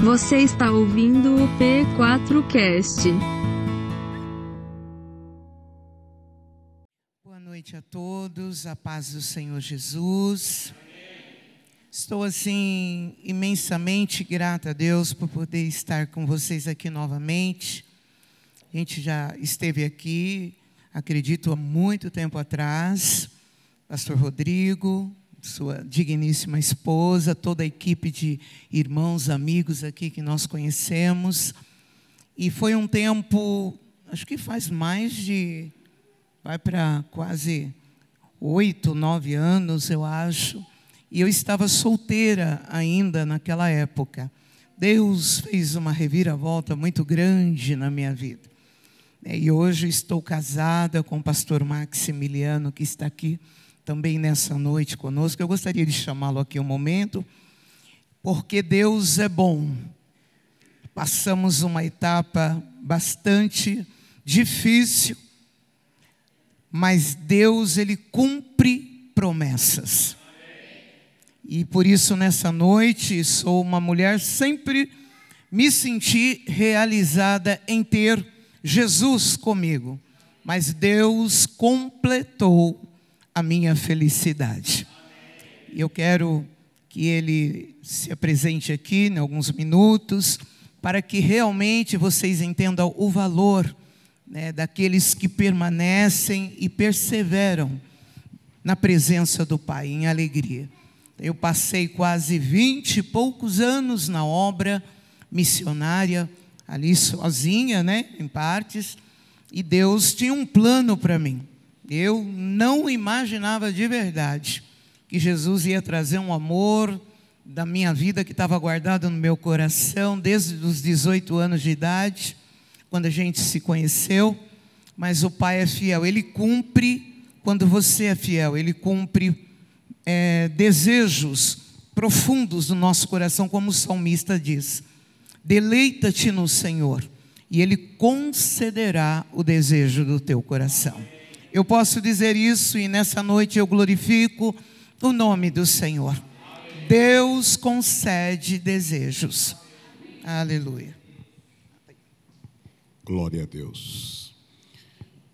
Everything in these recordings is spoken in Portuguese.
Você está ouvindo o P4Cast. Boa noite a todos, a paz do Senhor Jesus. Estou assim imensamente grata a Deus por poder estar com vocês aqui novamente. A gente já esteve aqui, acredito, há muito tempo atrás. Pastor Rodrigo, sua digníssima esposa, toda a equipe de irmãos, amigos aqui que nós conhecemos. E foi um tempo, acho que faz mais de, vai para quase oito, nove anos, eu acho. E eu estava solteira ainda naquela época. Deus fez uma reviravolta muito grande na minha vida. E hoje estou casada com o pastor Maximiliano, que está aqui também nessa noite conosco. Eu gostaria de chamá-lo aqui um momento, porque Deus é bom. Passamos uma etapa bastante difícil, mas Deus, Ele cumpre promessas. E por isso, nessa noite, sou uma mulher, sempre me senti realizada em ter Jesus comigo. Mas Deus completou a minha felicidade. Eu quero que ele se apresente aqui em alguns minutos, para que realmente vocês entendam o valor né, daqueles que permanecem e perseveram na presença do Pai, em alegria. Eu passei quase vinte e poucos anos na obra missionária, ali sozinha, né, em partes, e Deus tinha um plano para mim. Eu não imaginava de verdade que Jesus ia trazer um amor da minha vida que estava guardado no meu coração desde os 18 anos de idade, quando a gente se conheceu. Mas o Pai é fiel, Ele cumpre quando você é fiel, Ele cumpre é, desejos profundos do nosso coração, como o salmista diz. Deleita-te no Senhor, e Ele concederá o desejo do teu coração. Eu posso dizer isso e nessa noite eu glorifico o nome do Senhor. Deus concede desejos. Aleluia. Glória a Deus.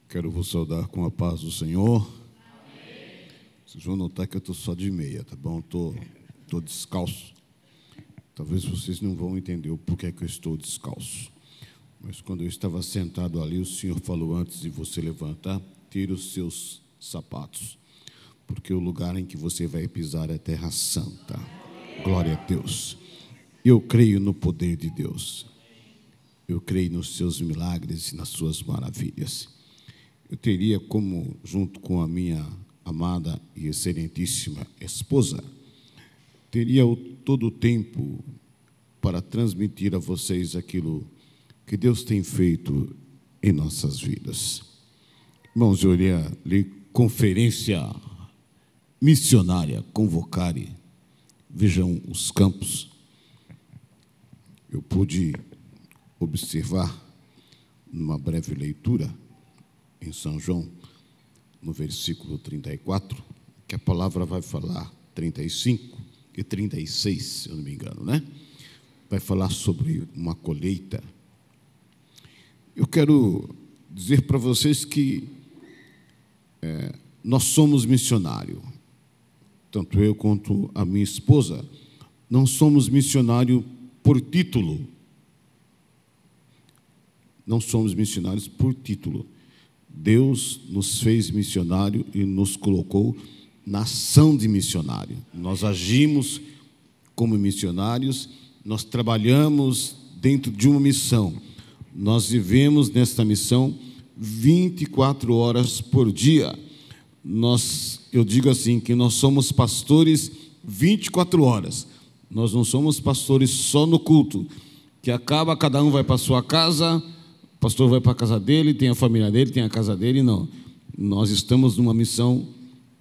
Quero vos saudar com a paz do Senhor. Vocês vão notar que eu estou só de meia, tá bom? Estou tô, tô descalço. Talvez vocês não vão entender o porquê que eu estou descalço. Mas quando eu estava sentado ali, o Senhor falou antes de você levantar, tire os seus sapatos, porque o lugar em que você vai pisar é terra santa. Glória a Deus. Eu creio no poder de Deus. Eu creio nos seus milagres e nas suas maravilhas. Eu teria como, junto com a minha amada e excelentíssima esposa, teria todo o tempo para transmitir a vocês aquilo que Deus tem feito em nossas vidas. Irmãos, eu ler conferência missionária, convocare. Vejam os campos. Eu pude observar numa breve leitura em São João, no versículo 34, que a palavra vai falar 35 e 36, se eu não me engano, né? Vai falar sobre uma colheita. Eu quero dizer para vocês que é, nós somos missionário, tanto eu quanto a minha esposa, não somos missionário por título. Não somos missionários por título. Deus nos fez missionário e nos colocou na ação de missionário. Nós agimos como missionários, nós trabalhamos dentro de uma missão. Nós vivemos nesta missão 24 horas por dia. Nós, eu digo assim, que nós somos pastores 24 horas. Nós não somos pastores só no culto, que acaba, cada um vai para sua casa, o pastor vai para a casa dele, tem a família dele, tem a casa dele, não. Nós estamos numa missão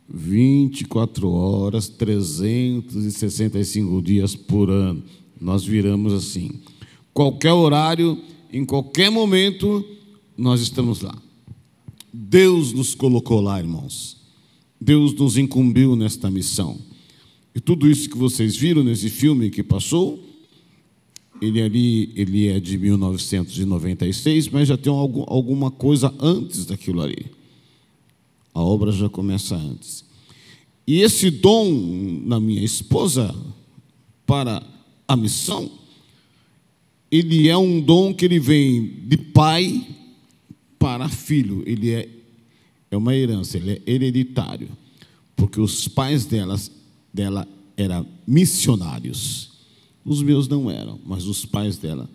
24 horas, 365 dias por ano. Nós viramos assim. Qualquer horário, em qualquer momento, nós estamos lá. Deus nos colocou lá, irmãos. Deus nos incumbiu nesta missão. E tudo isso que vocês viram nesse filme que passou, Ele ali, ele é de 1996, mas já tem algum, alguma coisa antes daquilo ali. A obra já começa antes. E esse dom na minha esposa para a missão, ele é um dom que ele vem de pai para filho. Ele é, é uma herança, ele é hereditário, porque os pais delas, dela eram missionários. Os meus não eram, mas os pais dela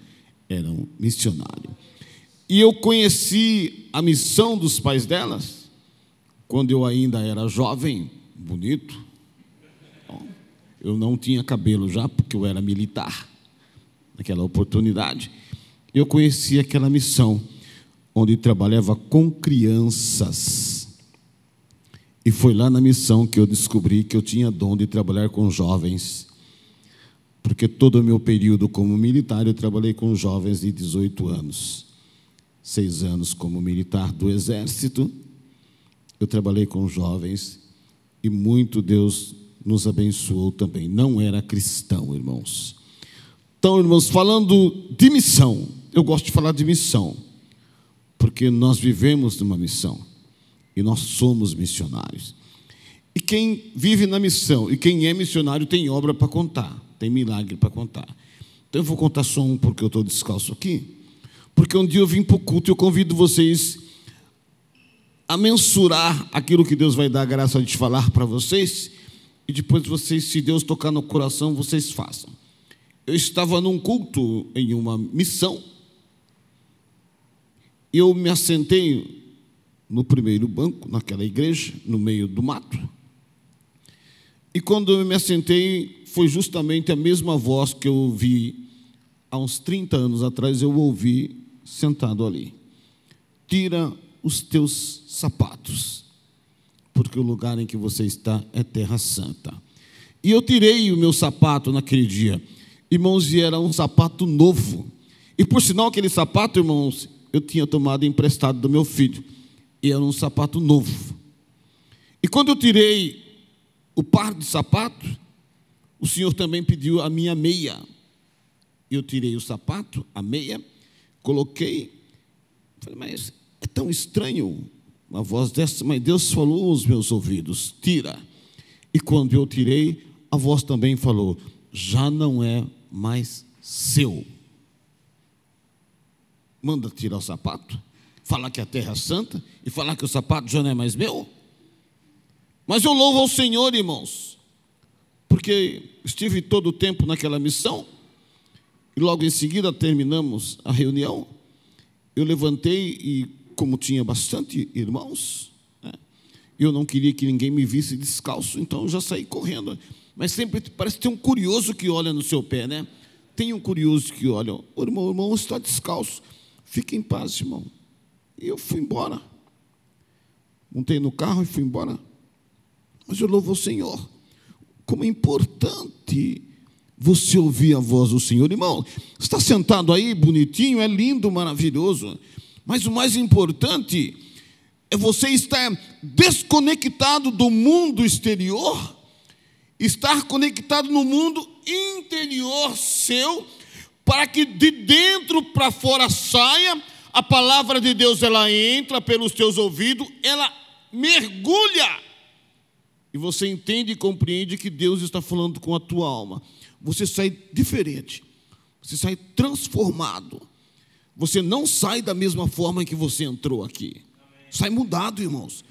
eram missionários. E eu conheci a missão dos pais delas quando eu ainda era jovem, bonito. Eu não tinha cabelo já, porque eu era militar naquela oportunidade. Eu conheci aquela missão onde trabalhava com crianças. E foi lá na missão que eu descobri que eu tinha dom de trabalhar com jovens porque todo o meu período como militar eu trabalhei com jovens de 18 anos. Seis anos como militar do Exército, eu trabalhei com jovens e muito Deus nos abençoou também. Não era cristão, irmãos. Então, irmãos, falando de missão, eu gosto de falar de missão, porque nós vivemos numa missão e nós somos missionários. E quem vive na missão e quem é missionário tem obra para contar tem milagre para contar. Então eu vou contar só um porque eu estou descalço aqui. Porque um dia eu vim para o culto e eu convido vocês a mensurar aquilo que Deus vai dar a graça de falar para vocês. E depois vocês, se Deus tocar no coração, vocês façam. Eu estava num culto em uma missão. Eu me assentei no primeiro banco, naquela igreja, no meio do mato. E quando eu me assentei, foi justamente a mesma voz que eu ouvi há uns 30 anos atrás, eu ouvi sentado ali. Tira os teus sapatos, porque o lugar em que você está é terra santa. E eu tirei o meu sapato naquele dia, irmãos, e era um sapato novo. E por sinal, aquele sapato, irmãos, eu tinha tomado emprestado do meu filho, e era um sapato novo. E quando eu tirei o par de sapatos, o Senhor também pediu a minha meia. Eu tirei o sapato, a meia, coloquei. Falei, mas é tão estranho uma voz dessa, mas Deus falou aos meus ouvidos: tira. E quando eu tirei, a voz também falou: já não é mais seu. Manda tirar o sapato, falar que a terra é santa e falar que o sapato já não é mais meu. Mas eu louvo ao Senhor, irmãos, porque estive todo o tempo naquela missão, e logo em seguida terminamos a reunião. Eu levantei e, como tinha bastante irmãos, né, eu não queria que ninguém me visse descalço, então eu já saí correndo. Mas sempre parece ter um curioso que olha no seu pé, né? Tem um curioso que olha, o irmão, o irmão está descalço, fique em paz, irmão. E eu fui embora. Montei no carro e fui embora. Mas eu louvo o Senhor como é importante você ouvir a voz do Senhor. Irmão, está sentado aí, bonitinho, é lindo, maravilhoso. Mas o mais importante é você estar desconectado do mundo exterior, estar conectado no mundo interior seu, para que de dentro para fora saia, a palavra de Deus ela entra pelos teus ouvidos, ela mergulha e você entende e compreende que Deus está falando com a tua alma, você sai diferente, você sai transformado. Você não sai da mesma forma em que você entrou aqui. Sai mudado, irmãos.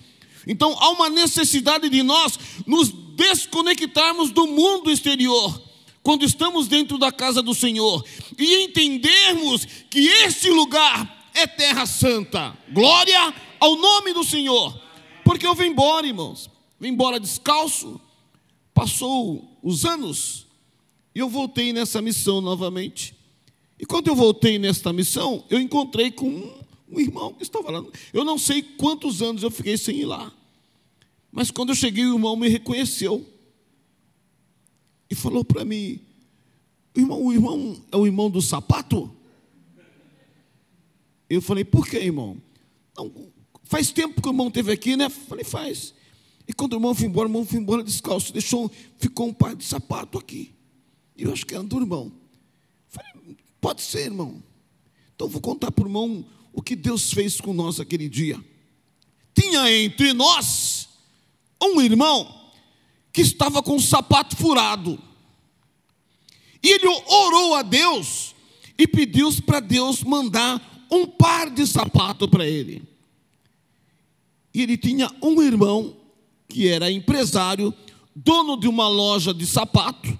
Então há uma necessidade de nós nos desconectarmos do mundo exterior quando estamos dentro da casa do Senhor e entendermos que esse lugar é terra santa. Glória ao nome do Senhor. Porque eu vou embora, irmãos. Vim embora descalço. Passou os anos e eu voltei nessa missão novamente. E quando eu voltei nesta missão, eu encontrei com um, um irmão que estava lá. Eu não sei quantos anos eu fiquei sem ir lá. Mas quando eu cheguei, o irmão me reconheceu. E falou para mim: o irmão, o irmão é o irmão do sapato? Eu falei, por que, irmão? Não, faz tempo que o irmão esteve aqui, né? Falei, faz. E quando o irmão foi embora, o irmão foi embora descalço, deixou, ficou um par de sapato aqui. E eu acho que era do irmão. Falei, Pode ser, irmão. Então vou contar para o irmão o que Deus fez com nós aquele dia. Tinha entre nós um irmão que estava com o sapato furado. E ele orou a Deus e pediu para Deus mandar um par de sapato para ele. E ele tinha um irmão que era empresário, dono de uma loja de sapato.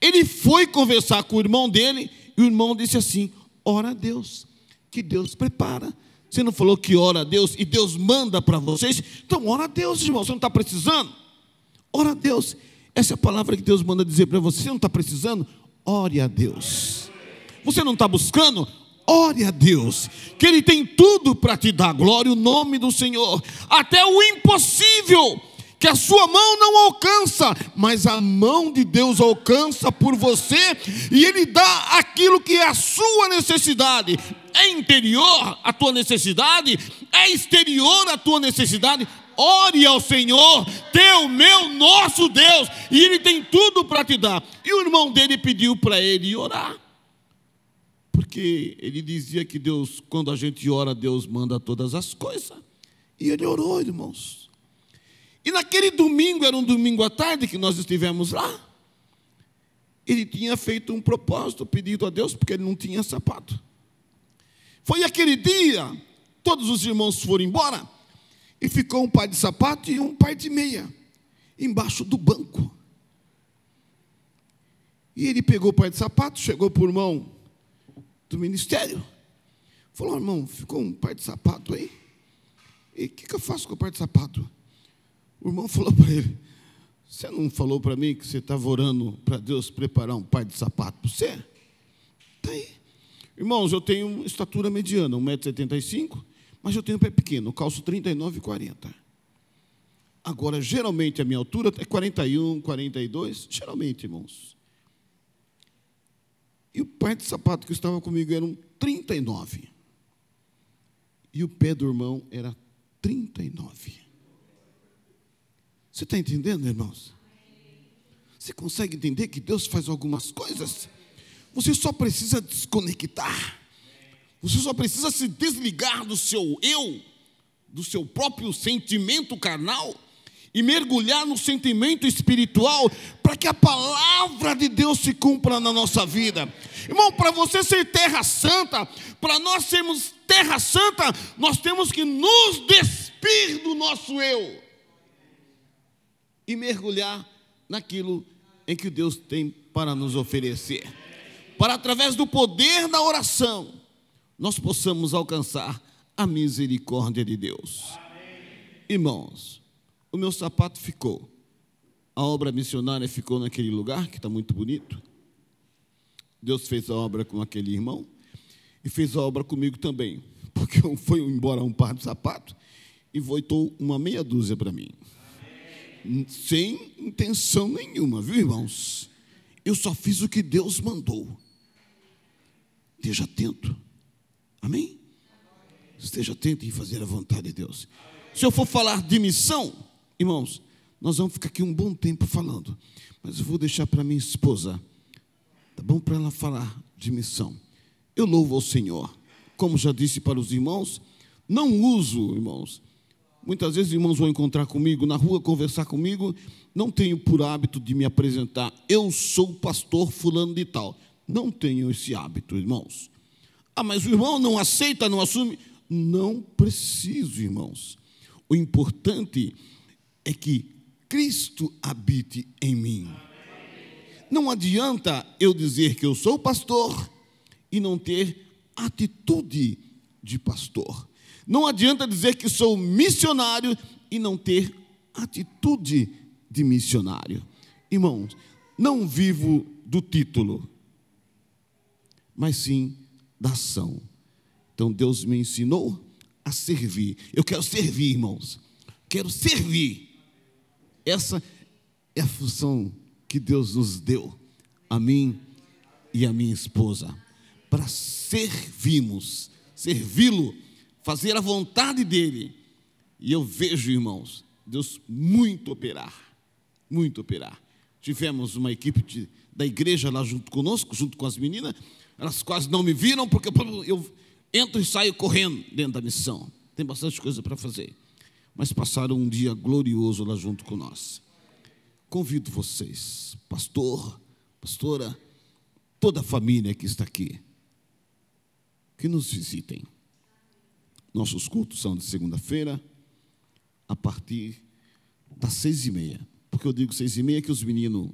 Ele foi conversar com o irmão dele e o irmão disse assim: Ora a Deus, que Deus prepara. Você não falou que ora a Deus e Deus manda para vocês? Então, ora a Deus, irmão. Você não está precisando? Ora a Deus. Essa é a palavra que Deus manda dizer para você. Você não está precisando? Ore a Deus. Você não está buscando? Ore a Deus, que Ele tem tudo para te dar glória, o nome do Senhor, até o impossível que a sua mão não alcança, mas a mão de Deus alcança por você e Ele dá aquilo que é a sua necessidade. É interior a tua necessidade, é exterior a tua necessidade. Ore ao Senhor, teu, meu, nosso Deus, e Ele tem tudo para te dar. E o irmão dele pediu para ele orar, porque ele dizia que Deus, quando a gente ora, Deus manda todas as coisas. E ele orou, irmãos. E naquele domingo, era um domingo à tarde que nós estivemos lá, ele tinha feito um propósito, pedido a Deus, porque ele não tinha sapato. Foi aquele dia, todos os irmãos foram embora, e ficou um par de sapato e um par de meia, embaixo do banco. E ele pegou o par de sapato, chegou para o irmão do ministério, falou: irmão, ficou um par de sapato aí? E o que, que eu faço com o par de sapato? O irmão falou para ele: Você não falou para mim que você estava orando para Deus preparar um par de sapato para você? Está aí. Irmãos, eu tenho estatura mediana, 1,75m, mas eu tenho pé pequeno, calço 39 e 40. Agora, geralmente a minha altura é 41, 42, geralmente, irmãos. E o par de sapato que estava comigo era um 39. E o pé do irmão era 39. Você está entendendo, irmãos? Você consegue entender que Deus faz algumas coisas? Você só precisa desconectar. Você só precisa se desligar do seu eu, do seu próprio sentimento carnal e mergulhar no sentimento espiritual para que a palavra de Deus se cumpra na nossa vida. Irmão, para você ser terra santa, para nós sermos terra santa, nós temos que nos despir do nosso eu e mergulhar naquilo em que Deus tem para nos oferecer. Para através do poder da oração, nós possamos alcançar a misericórdia de Deus. Irmãos, o meu sapato ficou. A obra missionária ficou naquele lugar que está muito bonito. Deus fez a obra com aquele irmão e fez a obra comigo também, porque foi embora um par de sapato e voltou uma meia dúzia para mim sem intenção nenhuma, viu, irmãos? Eu só fiz o que Deus mandou. Esteja atento. Amém? Esteja atento em fazer a vontade de Deus. Se eu for falar de missão, irmãos, nós vamos ficar aqui um bom tempo falando. Mas eu vou deixar para minha esposa. Tá bom para ela falar de missão. Eu louvo ao Senhor. Como já disse para os irmãos, não uso, irmãos, Muitas vezes irmãos vão encontrar comigo na rua, conversar comigo, não tenho por hábito de me apresentar, eu sou pastor fulano de tal. Não tenho esse hábito, irmãos. Ah, mas o irmão não aceita, não assume. Não preciso, irmãos. O importante é que Cristo habite em mim. Não adianta eu dizer que eu sou pastor e não ter atitude de pastor. Não adianta dizer que sou missionário e não ter atitude de missionário. Irmãos, não vivo do título, mas sim da ação. Então Deus me ensinou a servir. Eu quero servir, irmãos. Quero servir. Essa é a função que Deus nos deu, a mim e a minha esposa, para servirmos, servi-lo fazer a vontade dele. E eu vejo, irmãos, Deus muito operar, muito operar. Tivemos uma equipe de, da igreja lá junto conosco, junto com as meninas, Elas quase não me viram porque eu entro e saio correndo dentro da missão. Tem bastante coisa para fazer. Mas passaram um dia glorioso lá junto com nós. Convido vocês, pastor, pastora, toda a família que está aqui, que nos visitem. Nossos cultos são de segunda-feira, a partir das seis e meia. Porque eu digo seis e meia que os meninos,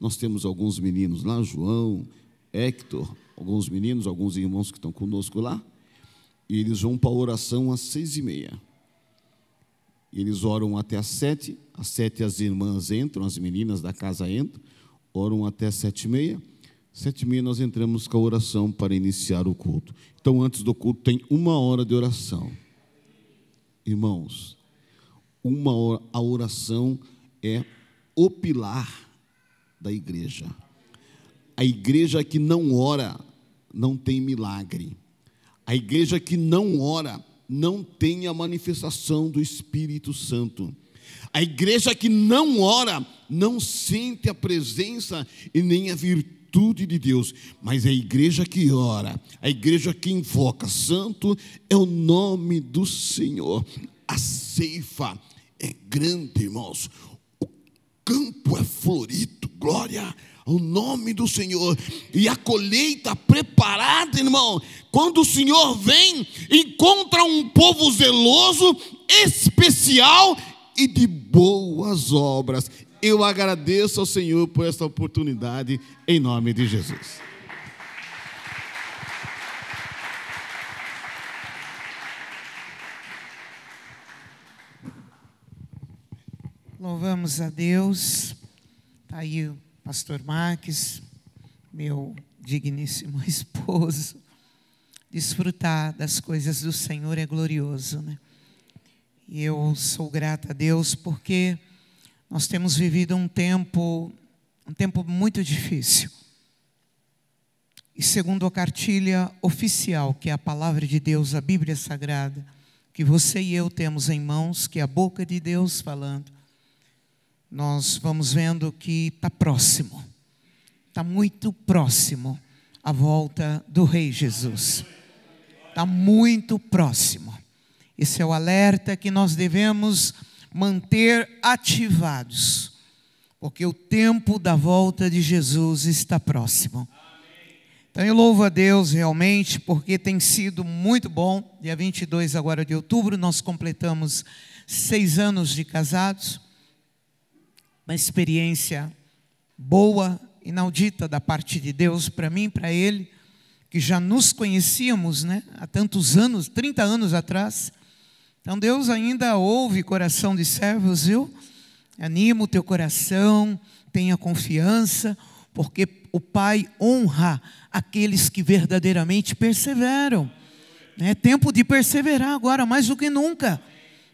nós temos alguns meninos lá, João, Hector, alguns meninos, alguns irmãos que estão conosco lá, e eles vão para a oração às seis e meia. Eles oram até às sete, às sete as irmãs entram, as meninas da casa entram, oram até às sete e meia. Sete e meia nós entramos com a oração para iniciar o culto. Então, antes do culto, tem uma hora de oração. Irmãos, uma hora, a oração é o pilar da igreja. A igreja que não ora não tem milagre. A igreja que não ora não tem a manifestação do Espírito Santo. A igreja que não ora não sente a presença e nem a virtude de Deus, mas a igreja que ora, a igreja que invoca santo é o nome do Senhor. A ceifa é grande, irmãos. O campo é florido, glória o nome do Senhor e a colheita preparada, irmão. Quando o Senhor vem, encontra um povo zeloso, especial e de boas obras. Eu agradeço ao Senhor por esta oportunidade, em nome de Jesus. Louvamos a Deus. Está aí pastor Marques, meu digníssimo esposo. Desfrutar das coisas do Senhor é glorioso, né? E eu sou grata a Deus porque nós temos vivido um tempo, um tempo muito difícil. E segundo a cartilha oficial, que é a palavra de Deus, a Bíblia Sagrada, que você e eu temos em mãos, que é a boca de Deus falando, nós vamos vendo que está próximo, está muito próximo a volta do Rei Jesus. Está muito próximo. Esse é o alerta que nós devemos manter ativados, porque o tempo da volta de Jesus está próximo. Então eu louvo a Deus realmente, porque tem sido muito bom. Dia 22 agora de outubro, nós completamos seis anos de casados uma experiência boa, inaudita da parte de Deus para mim, para ele, que já nos conhecíamos, né, há tantos anos, 30 anos atrás. Então Deus ainda ouve coração de servos, viu? Anima o teu coração, tenha confiança, porque o Pai honra aqueles que verdadeiramente perseveram. É tempo de perseverar agora, mais do que nunca.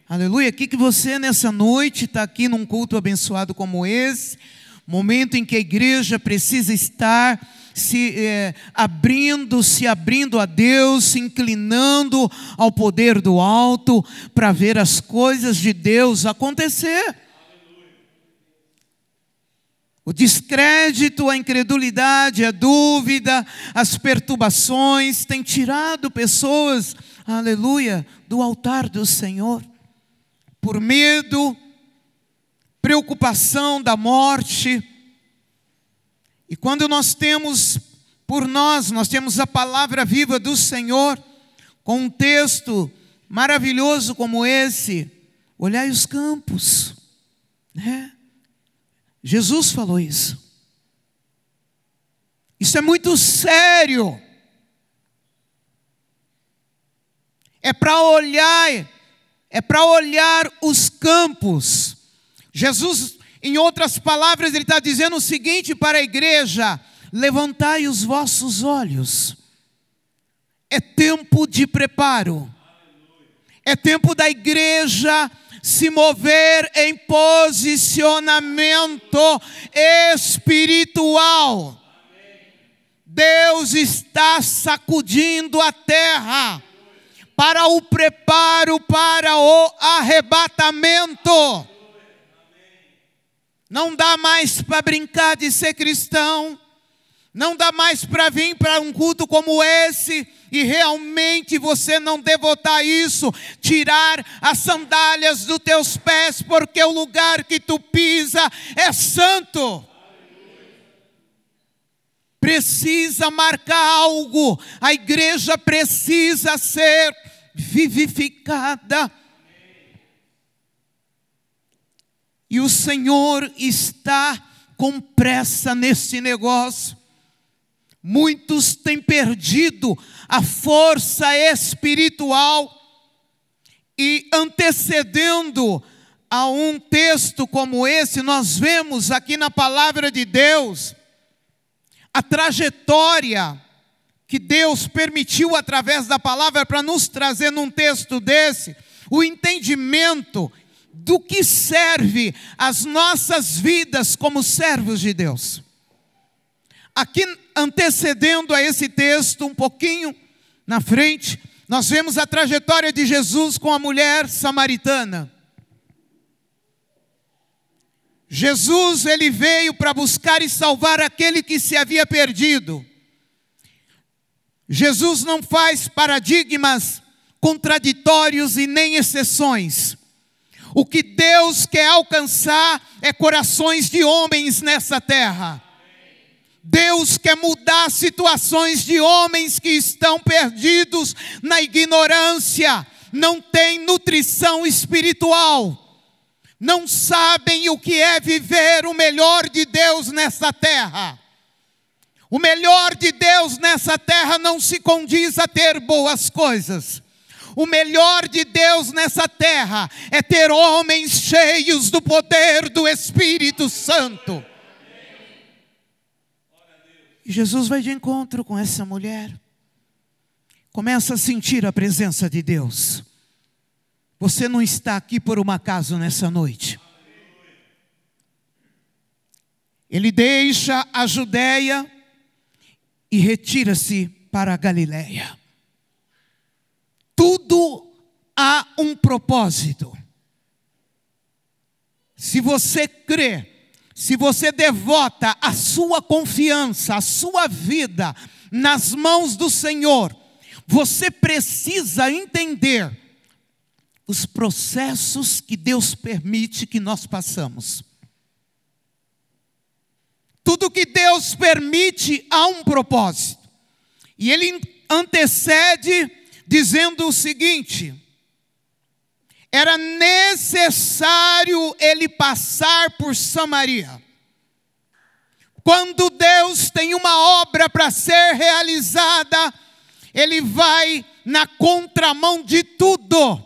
Aleluia. Que que você nessa noite está aqui num culto abençoado como esse, momento em que a igreja precisa estar se é, abrindo, se abrindo a Deus, se inclinando ao poder do alto para ver as coisas de Deus acontecer. O descrédito, a incredulidade, a dúvida, as perturbações têm tirado pessoas, aleluia, do altar do Senhor por medo, preocupação da morte. E quando nós temos por nós, nós temos a palavra viva do Senhor, com um texto maravilhoso como esse, olhai os campos, né? Jesus falou isso. Isso é muito sério. É para olhar é para olhar os campos. Jesus, em outras palavras, ele está dizendo o seguinte para a igreja: levantai os vossos olhos. É tempo de preparo. É tempo da igreja se mover em posicionamento espiritual. Deus está sacudindo a terra para o preparo para o arrebatamento. Não dá mais para brincar de ser cristão. Não dá mais para vir para um culto como esse e realmente você não devotar isso, tirar as sandálias dos teus pés, porque o lugar que tu pisa é santo. Precisa marcar algo, a igreja precisa ser vivificada. E o Senhor está com pressa nesse negócio. Muitos têm perdido a força espiritual e antecedendo a um texto como esse, nós vemos aqui na palavra de Deus a trajetória que Deus permitiu através da palavra para nos trazer num texto desse, o entendimento do que serve as nossas vidas como servos de Deus. Aqui, antecedendo a esse texto, um pouquinho na frente, nós vemos a trajetória de Jesus com a mulher samaritana. Jesus, ele veio para buscar e salvar aquele que se havia perdido. Jesus não faz paradigmas contraditórios e nem exceções. O que Deus quer alcançar é corações de homens nessa terra. Deus quer mudar situações de homens que estão perdidos na ignorância, não têm nutrição espiritual, não sabem o que é viver o melhor de Deus nessa terra. O melhor de Deus nessa terra não se condiz a ter boas coisas. O melhor de Deus nessa terra é ter homens cheios do poder do Espírito Santo. E Jesus vai de encontro com essa mulher. Começa a sentir a presença de Deus. Você não está aqui por um acaso nessa noite. Ele deixa a Judéia e retira-se para a Galiléia tudo há um propósito. Se você crê, se você devota a sua confiança, a sua vida nas mãos do Senhor, você precisa entender os processos que Deus permite que nós passamos. Tudo que Deus permite há um propósito. E ele antecede dizendo o seguinte: era necessário ele passar por Samaria. Quando Deus tem uma obra para ser realizada, ele vai na contramão de tudo.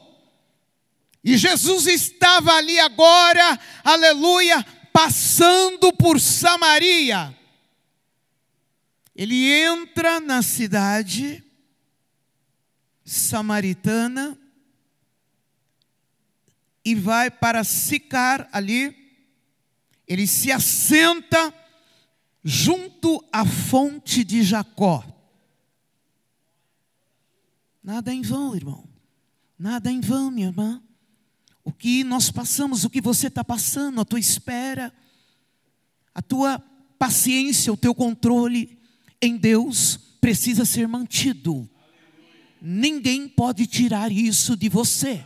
E Jesus estava ali agora, aleluia, passando por Samaria. Ele entra na cidade, samaritana e vai para Sicar ali. Ele se assenta junto à fonte de Jacó. Nada em vão, irmão. Nada em vão, minha irmã. O que nós passamos, o que você está passando, a tua espera, a tua paciência, o teu controle em Deus precisa ser mantido ninguém pode tirar isso de você.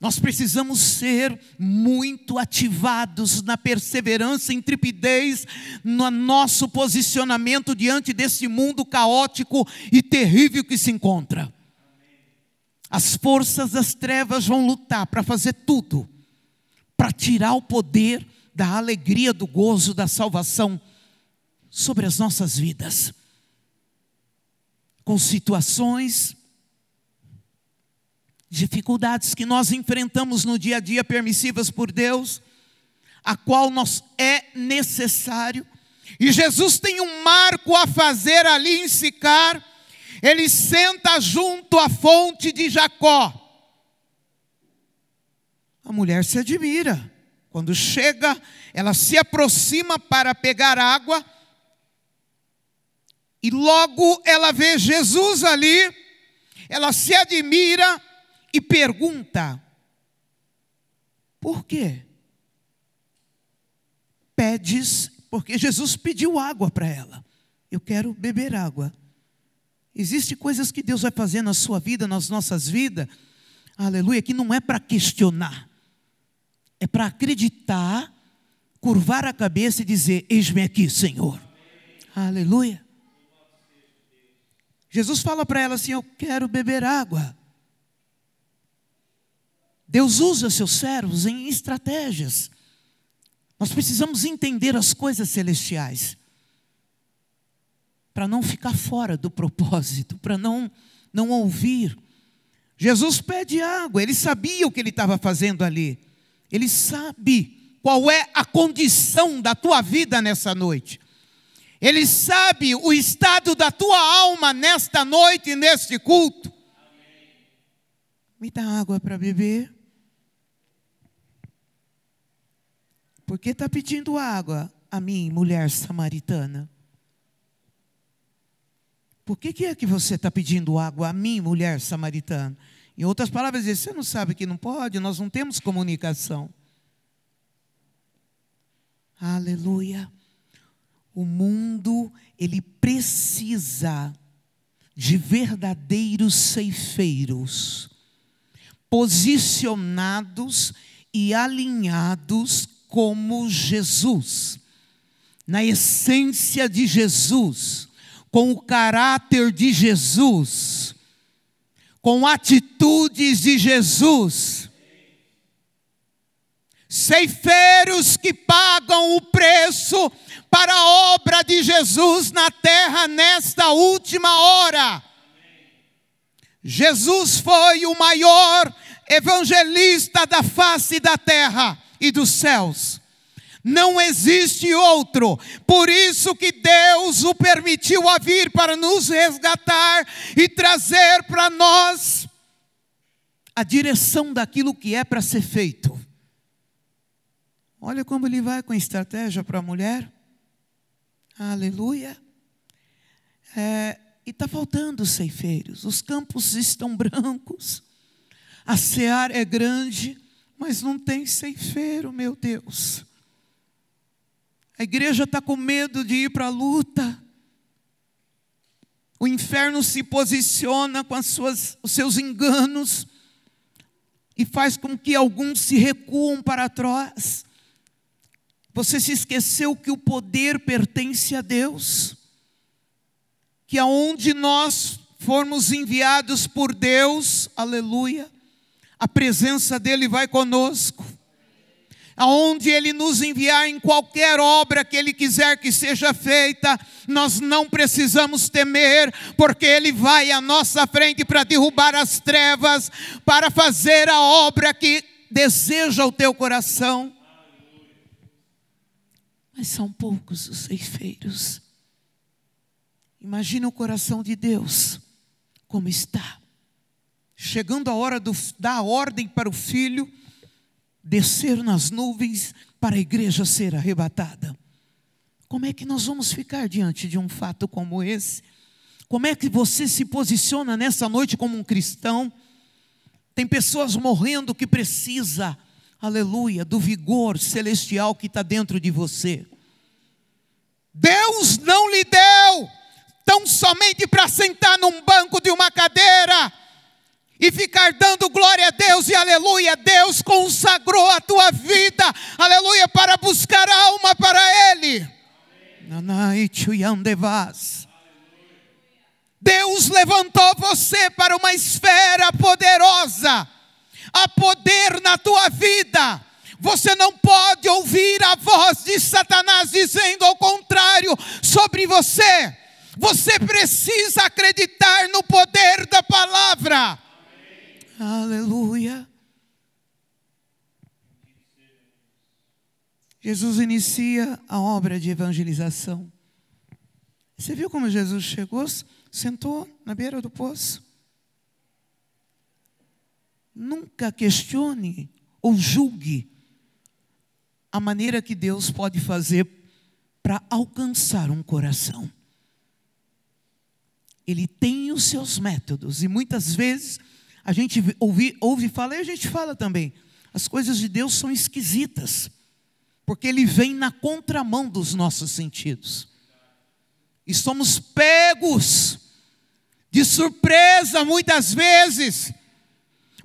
Nós precisamos ser muito ativados na perseverança, intrepidez, no nosso posicionamento diante desse mundo caótico e terrível que se encontra. As forças das trevas vão lutar para fazer tudo, para tirar o poder da alegria, do gozo, da salvação sobre as nossas vidas com situações, dificuldades que nós enfrentamos no dia a dia, permissivas por Deus, a qual nós é necessário. E Jesus tem um marco a fazer ali em Sicar. Ele senta junto à fonte de Jacó. A mulher se admira. Quando chega, ela se aproxima para pegar água e logo ela vê Jesus ali, ela se admira e pergunta: por quê? Pedes, porque Jesus pediu água para ela. Eu quero beber água. Existem coisas que Deus vai fazer na sua vida, nas nossas vidas, aleluia, que não é para questionar, é para acreditar, curvar a cabeça e dizer: Eis-me aqui, Senhor. Aleluia. Jesus fala para ela assim: Eu quero beber água. Deus usa seus servos em estratégias. Nós precisamos entender as coisas celestiais para não ficar fora do propósito, para não não ouvir. Jesus pede água, ele sabia o que ele estava fazendo ali. Ele sabe qual é a condição da tua vida nessa noite. Ele sabe o estado da tua alma nesta noite, neste culto. Me dá água para beber. Por que está pedindo água a mim, mulher samaritana? Por que, que é que você está pedindo água a mim, mulher samaritana? Em outras palavras, você não sabe que não pode, nós não temos comunicação. Aleluia. O mundo, ele precisa de verdadeiros ceifeiros, posicionados e alinhados como Jesus, na essência de Jesus, com o caráter de Jesus, com atitudes de Jesus. Ceifeiros que pagam o preço para a obra de Jesus na terra nesta última hora. Jesus foi o maior evangelista da face da terra e dos céus. Não existe outro. Por isso que Deus o permitiu a vir para nos resgatar e trazer para nós a direção daquilo que é para ser feito. Olha como ele vai com estratégia para a mulher. Aleluia. É, e está faltando ceifeiros. Os campos estão brancos. A seara é grande mas não tem ceifeiro, meu Deus. Igreja está com medo de ir para a luta. O inferno se posiciona com as suas, os seus enganos e faz com que alguns se recuam para trás. Você se esqueceu que o poder pertence a Deus, que aonde nós formos enviados por Deus, aleluia, a presença dEle vai conosco. Aonde Ele nos enviar em qualquer obra que Ele quiser que seja feita, nós não precisamos temer, porque Ele vai à nossa frente para derrubar as trevas, para fazer a obra que deseja o teu coração. Mas são poucos os ceifeiros. Imagina o coração de Deus, como está chegando a hora do, da ordem para o filho descer nas nuvens para a igreja ser arrebatada. Como é que nós vamos ficar diante de um fato como esse? Como é que você se posiciona nessa noite como um cristão? Tem pessoas morrendo que precisa, aleluia, do vigor celestial que está dentro de você. Deus não lhe deu tão somente para sentar num banco de uma cadeira e ficar dando glória a Deus e aleluia. Deus consagrou a tua vida, aleluia, para buscar alma para Ele. Deus levantou você para uma esfera poderosa, a poder na tua vida. Você não pode ouvir a voz de Satanás dizendo ao contrário sobre você. Você precisa acreditar no poder da palavra. Aleluia. Jesus inicia a obra de evangelização. Você viu como Jesus chegou, sentou na beira do poço? Nunca questione ou julgue a maneira que Deus pode fazer para alcançar um coração. Ele tem os seus métodos e muitas vezes a gente ouve, ouve falar e a gente fala também. As coisas de Deus são esquisitas. porque ele vem na contramão dos nossos sentidos. E somos pegos de surpresa muitas vezes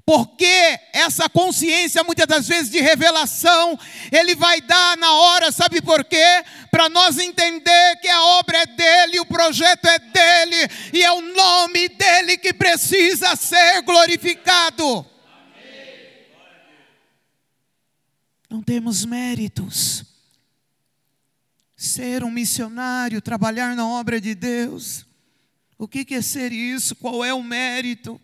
porque essa consciência, muitas das vezes de revelação, Ele vai dar na hora, sabe por quê? Para nós entender que a obra é dEle, o projeto é dEle, e é o nome dEle que precisa ser glorificado. Não temos méritos. Ser um missionário, trabalhar na obra de Deus, o que é ser isso? Qual é o mérito?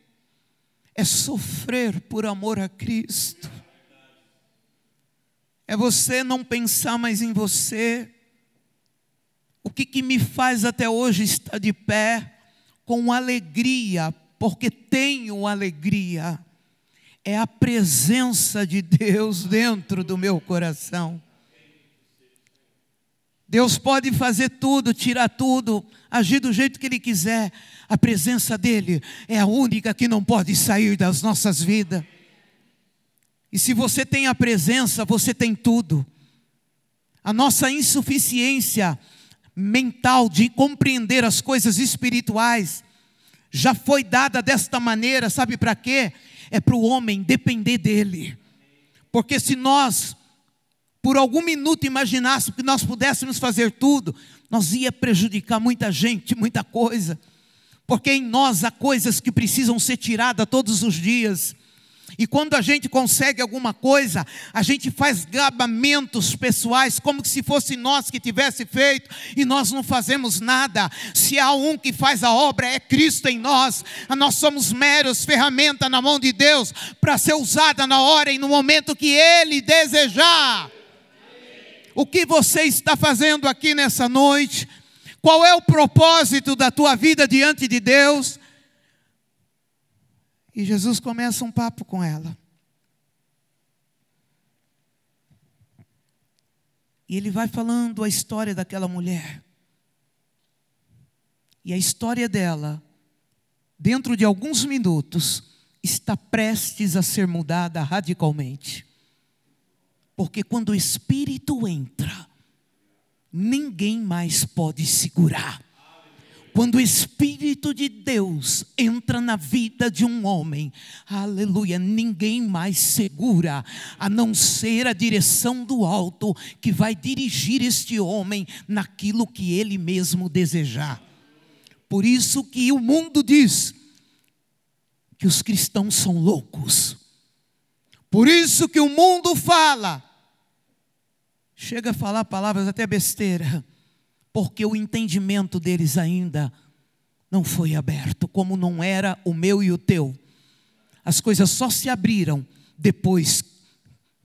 É sofrer por amor a Cristo. É você não pensar mais em você. O que, que me faz até hoje estar de pé com alegria, porque tenho alegria, é a presença de Deus dentro do meu coração. Deus pode fazer tudo, tirar tudo, agir do jeito que Ele quiser. A presença dEle é a única que não pode sair das nossas vidas. E se você tem a presença, você tem tudo. A nossa insuficiência mental de compreender as coisas espirituais já foi dada desta maneira, sabe para quê? É para o homem depender dele. Porque se nós por algum minuto imaginássemos que nós pudéssemos fazer tudo, nós ia prejudicar muita gente, muita coisa. Porque em nós há coisas que precisam ser tiradas todos os dias. E quando a gente consegue alguma coisa, a gente faz gabamentos pessoais, como se fosse nós que tivesse feito, e nós não fazemos nada. Se há um que faz a obra, é Cristo em nós. Nós somos meros ferramenta na mão de Deus para ser usada na hora e no momento que Ele desejar. O que você está fazendo aqui nessa noite? Qual é o propósito da tua vida diante de Deus? E Jesus começa um papo com ela. E ele vai falando a história daquela mulher. E a história dela, dentro de alguns minutos, está prestes a ser mudada radicalmente. Porque quando o Espírito entra, ninguém mais pode segurar. Quando o Espírito de Deus entra na vida de um homem, aleluia, ninguém mais segura, a não ser a direção do alto que vai dirigir este homem naquilo que ele mesmo desejar. Por isso que o mundo diz que os cristãos são loucos. Por isso que o mundo fala chega a falar palavras até besteira, porque o entendimento deles ainda não foi aberto, como não era o meu e o teu. As coisas só se abriram depois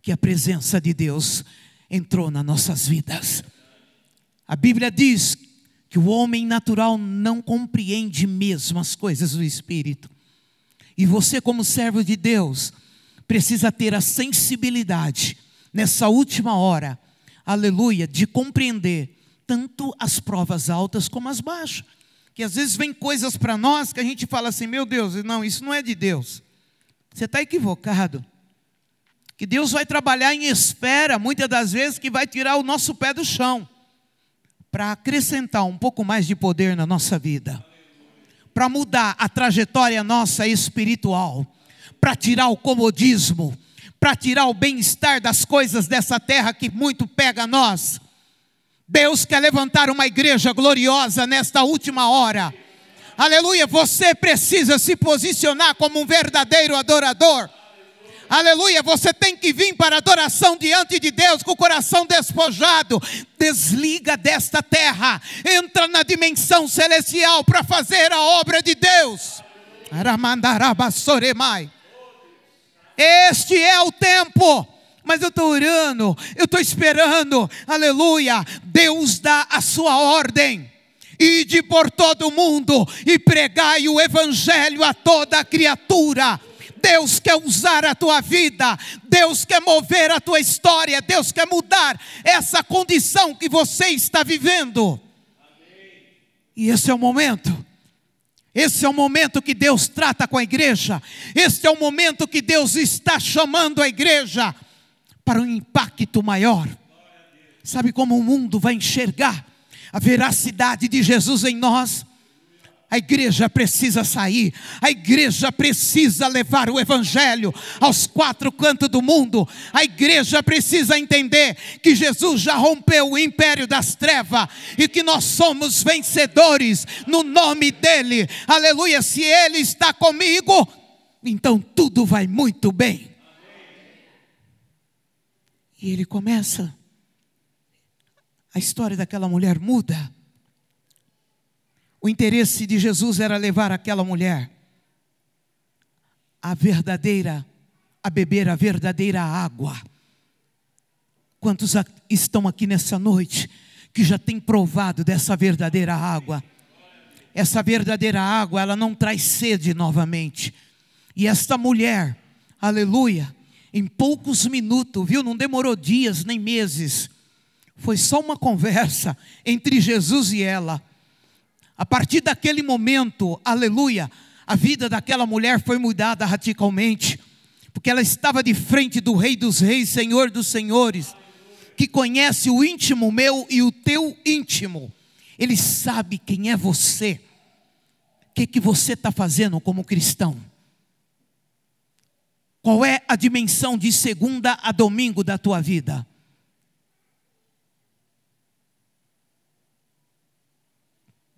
que a presença de Deus entrou nas nossas vidas. A Bíblia diz que o homem natural não compreende mesmo as coisas do Espírito. E você, como servo de Deus, precisa ter a sensibilidade nessa última hora aleluia, de compreender tanto as provas altas como as baixas. Que às vezes vem coisas para nós que a gente fala assim: meu Deus, não, isso não é de Deus. Você está equivocado. Que Deus vai trabalhar em espera, muitas das vezes, que vai tirar o nosso pé do chão, para acrescentar um pouco mais de poder na nossa vida, para mudar a trajetória nossa espiritual, para tirar o comodismo, para tirar o bem-estar das coisas dessa terra que muito pega a nós. Deus quer levantar uma igreja gloriosa nesta última hora. Aleluia, você precisa se posicionar como um verdadeiro adorador. Aleluia, você tem que vir para adoração diante de Deus com o coração despojado. Desliga desta terra, entra na dimensão celestial para fazer a obra de Deus. Aramandarabassoremai. Este é o tempo. Mas eu estou orando, eu estou esperando, aleluia. Deus dá a sua ordem. Ide por todo o mundo e pregai o evangelho a toda criatura. Deus quer usar a tua vida, Deus quer mover a tua história, Deus quer mudar essa condição que você está vivendo. E esse é o momento esse é o momento que Deus trata com a igreja. Este é o momento que Deus está chamando a igreja para um impacto maior. Sabe como o mundo vai enxergar a veracidade de Jesus em nós? A igreja precisa sair, a igreja precisa levar o Evangelho aos quatro cantos do mundo, a igreja precisa entender que Jesus já rompeu o império das trevas e que nós somos vencedores no nome dEle, aleluia. Se Ele está comigo, então tudo vai muito bem. E ele começa, a história daquela mulher muda o interesse de Jesus era levar aquela mulher a verdadeira, a beber a verdadeira água. Quantos estão aqui nessa noite que já têm provado dessa verdadeira água? Essa verdadeira água, ela não traz sede novamente. E esta mulher, aleluia, em poucos minutos, viu? Não demorou dias nem meses. Foi só uma conversa entre Jesus e ela. A partir daquele momento, aleluia, a vida daquela mulher foi mudada radicalmente, porque ela estava de frente do Rei dos Reis, Senhor dos Senhores, que conhece o íntimo meu e o teu íntimo. Ele sabe quem é você, o que, que você está fazendo como cristão. Qual é a dimensão de segunda a domingo da tua vida?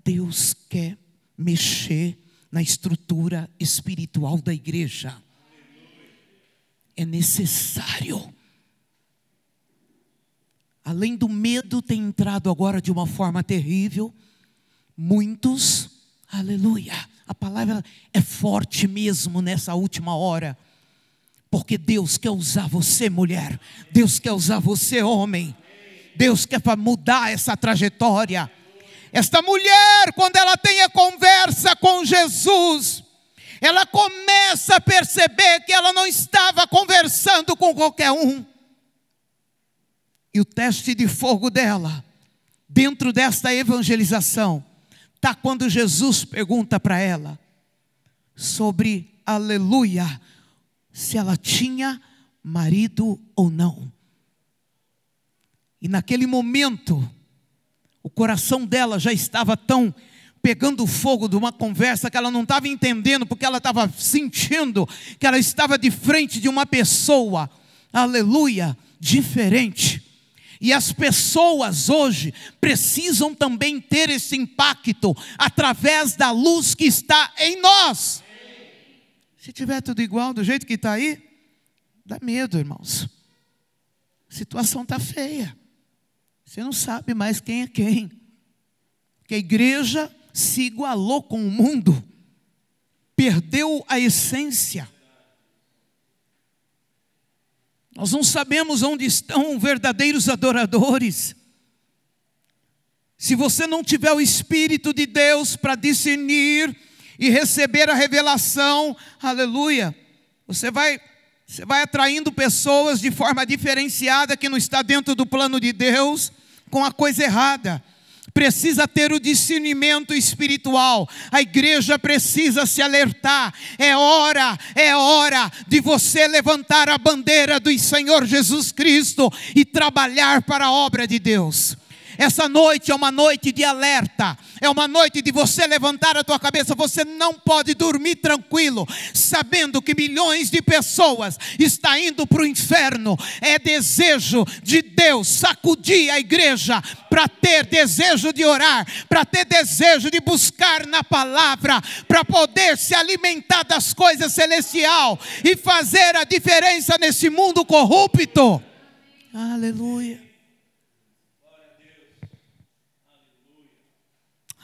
Deus quer mexer na estrutura espiritual da igreja. É necessário. Além do medo ter entrado agora de uma forma terrível, muitos, aleluia, a palavra é forte mesmo nessa última hora, porque Deus quer usar você, mulher, Deus quer usar você, homem, Deus quer mudar essa trajetória. Esta mulher, quando ela tem a conversa com Jesus, ela começa a perceber que ela não estava conversando com qualquer um. E o teste de fogo dela, dentro desta evangelização, está quando Jesus pergunta para ela sobre, aleluia, se ela tinha marido ou não. E naquele momento, o coração dela já estava tão pegando fogo de uma conversa que ela não estava entendendo, porque ela estava sentindo que ela estava de frente de uma pessoa, aleluia, diferente. E as pessoas hoje precisam também ter esse impacto através da luz que está em nós. Se tiver tudo igual do jeito que está aí, dá medo, irmãos. A situação está feia. Você não sabe mais quem é quem. Que a igreja se igualou com o mundo, perdeu a essência. Nós não sabemos onde estão verdadeiros adoradores. Se você não tiver o Espírito de Deus para discernir e receber a revelação, aleluia, você vai você vai atraindo pessoas de forma diferenciada que não está dentro do plano de Deus com a coisa errada. Precisa ter o discernimento espiritual. A igreja precisa se alertar. É hora, é hora de você levantar a bandeira do Senhor Jesus Cristo e trabalhar para a obra de Deus. Essa noite é uma noite de alerta, é uma noite de você levantar a tua cabeça. Você não pode dormir tranquilo, sabendo que milhões de pessoas estão indo para o inferno. É desejo de Deus sacudir a igreja para ter desejo de orar, para ter desejo de buscar na palavra, para poder se alimentar das coisas celestial e fazer a diferença nesse mundo corrupto. Aleluia.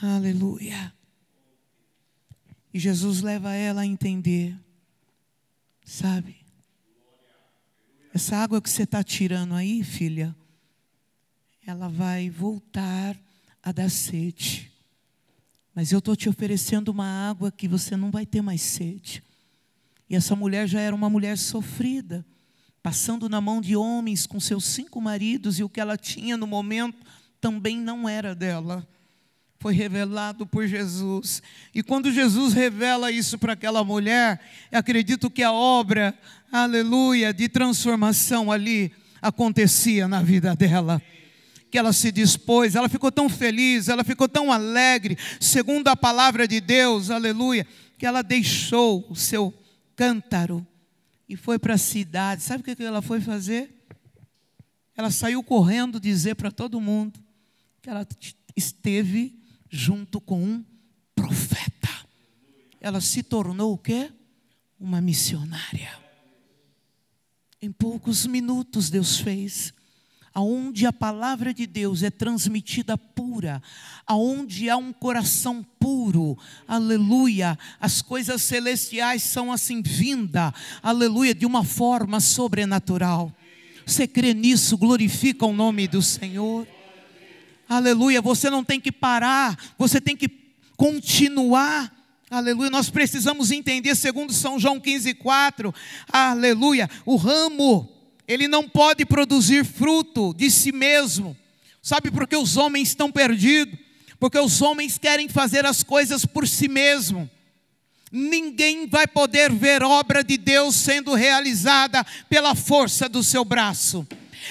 Aleluia. E Jesus leva ela a entender, sabe? Essa água que você está tirando aí, filha, ela vai voltar a dar sede. Mas eu estou te oferecendo uma água que você não vai ter mais sede. E essa mulher já era uma mulher sofrida, passando na mão de homens com seus cinco maridos, e o que ela tinha no momento também não era dela foi revelado por Jesus. E quando Jesus revela isso para aquela mulher, acredito que a obra, aleluia, de transformação ali acontecia na vida dela. que ela se dispôs, ela ficou tão feliz, ela ficou tão alegre, segundo a palavra de Deus, aleluia, que ela deixou o seu cântaro e foi para a cidade. Sabe o que ela foi fazer? Ela saiu correndo dizer para todo mundo que ela esteve junto com um profeta. Ela se tornou o quê? Uma missionária. Em poucos minutos Deus fez aonde a palavra de Deus é transmitida pura, aonde há um coração puro, aleluia, as coisas celestiais são assim vinda, aleluia, de uma forma sobrenatural. Você crê nisso? Glorifica o nome do Senhor. Aleluia, você não tem que parar, você tem que continuar. Aleluia, nós precisamos entender, segundo São João 15, 4, aleluia, o ramo ele não pode produzir fruto de si mesmo. Sabe por que os homens estão perdidos? Porque os homens querem fazer as coisas por si mesmo. Ninguém vai poder ver obra de Deus sendo realizada pela força do seu braço.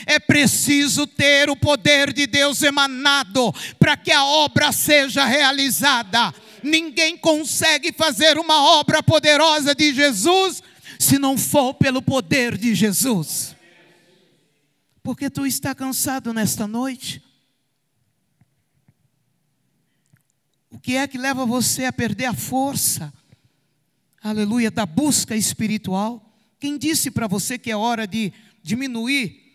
É preciso ter o poder de Deus emanado para que a obra seja realizada. Ninguém consegue fazer uma obra poderosa de Jesus se não for pelo poder de Jesus porque tu está cansado nesta noite. O que é que leva você a perder a força, aleluia, da busca espiritual? Quem disse para você que é hora de diminuir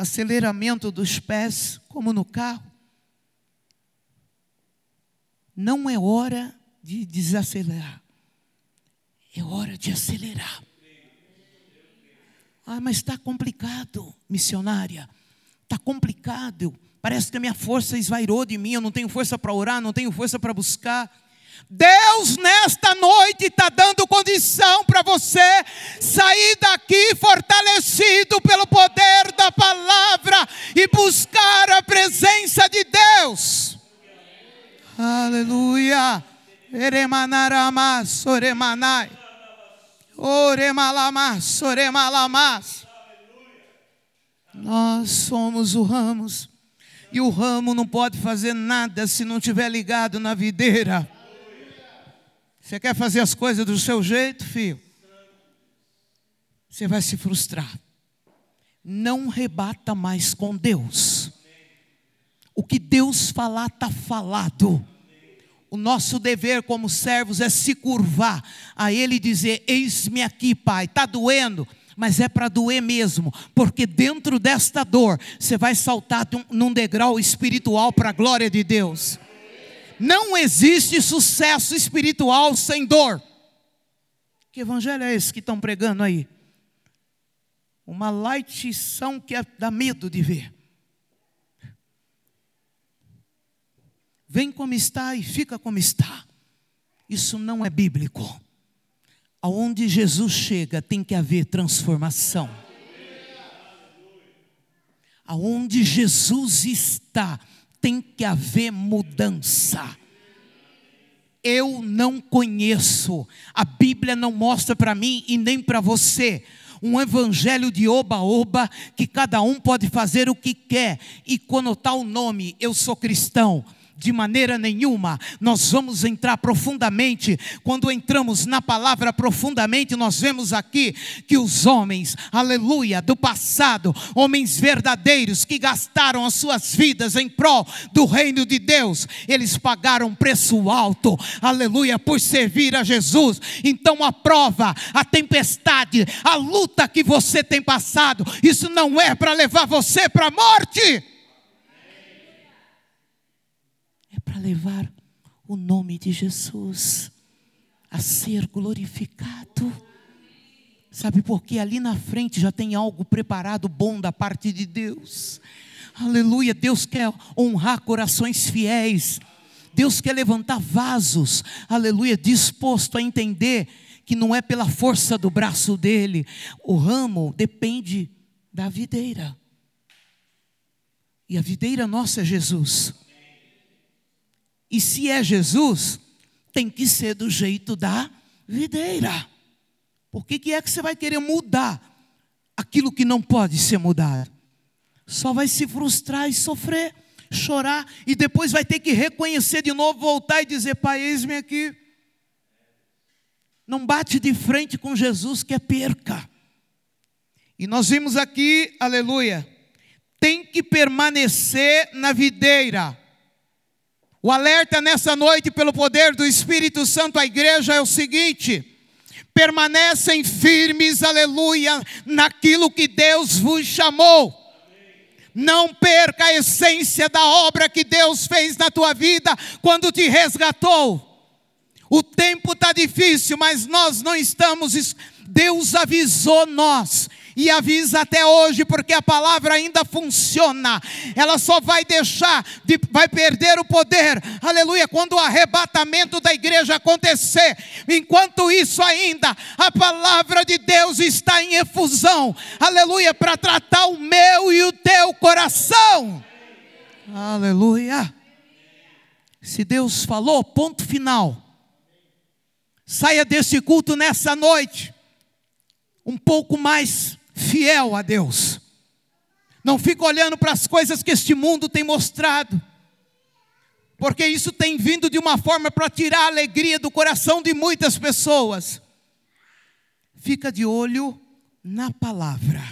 aceleramento dos pés, como no carro? Não é hora de desacelerar, é hora de acelerar. Ah, mas está complicado, missionária. Está complicado. Parece que a minha força esvairou de mim. Eu não tenho força para orar, não tenho força para buscar. Deus, nesta noite, está dando condição para você sair daqui fortalecido pelo poder da palavra e buscar a presença de Deus. Aleluia. Eremanaramas, oremanai. Oremalamas, oremalamas. Nós somos o ramos. E o ramo não pode fazer nada se não estiver ligado na videira. Você quer fazer as coisas do seu jeito, filho? Você vai se frustrar. Não rebata mais com Deus. O que Deus falar, está falado. O nosso dever como servos é se curvar a Ele e dizer: Eis-me aqui, Pai. Está doendo, mas é para doer mesmo, porque dentro desta dor você vai saltar num degrau espiritual para a glória de Deus. Não existe sucesso espiritual sem dor. Que evangelho é esse que estão pregando aí? Uma lightição que é, dá medo de ver. vem como está e fica como está. Isso não é bíblico. Aonde Jesus chega tem que haver transformação. Aonde Jesus está tem que haver mudança. Eu não conheço, a Bíblia não mostra para mim e nem para você um evangelho de oba-oba que cada um pode fazer o que quer. E conotar o nome, eu sou cristão de maneira nenhuma. Nós vamos entrar profundamente. Quando entramos na palavra profundamente, nós vemos aqui que os homens, aleluia, do passado, homens verdadeiros que gastaram as suas vidas em prol do reino de Deus, eles pagaram preço alto, aleluia, por servir a Jesus. Então a prova, a tempestade, a luta que você tem passado, isso não é para levar você para a morte para levar o nome de Jesus a ser glorificado. Sabe por quê? Ali na frente já tem algo preparado bom da parte de Deus. Aleluia. Deus quer honrar corações fiéis. Deus quer levantar vasos. Aleluia. Disposto a entender que não é pela força do braço dele. O ramo depende da videira. E a videira nossa é Jesus. E se é Jesus, tem que ser do jeito da videira. Por que, que é que você vai querer mudar aquilo que não pode ser mudado? só vai se frustrar e sofrer, chorar, e depois vai ter que reconhecer de novo, voltar e dizer: Pai, eis-me aqui. Não bate de frente com Jesus que é perca. E nós vimos aqui, aleluia, tem que permanecer na videira. O alerta nessa noite, pelo poder do Espírito Santo à igreja, é o seguinte: permanecem firmes, aleluia, naquilo que Deus vos chamou. Não perca a essência da obra que Deus fez na tua vida quando te resgatou. O tempo está difícil, mas nós não estamos. Deus avisou nós e avisa até hoje, porque a palavra ainda funciona. Ela só vai deixar, de, vai perder o poder, aleluia, quando o arrebatamento da igreja acontecer. Enquanto isso, ainda, a palavra de Deus está em efusão, aleluia, para tratar o meu e o teu coração. Aleluia. Se Deus falou, ponto final. Saia desse culto nessa noite um pouco mais fiel a Deus. Não fica olhando para as coisas que este mundo tem mostrado, porque isso tem vindo de uma forma para tirar a alegria do coração de muitas pessoas. Fica de olho na palavra.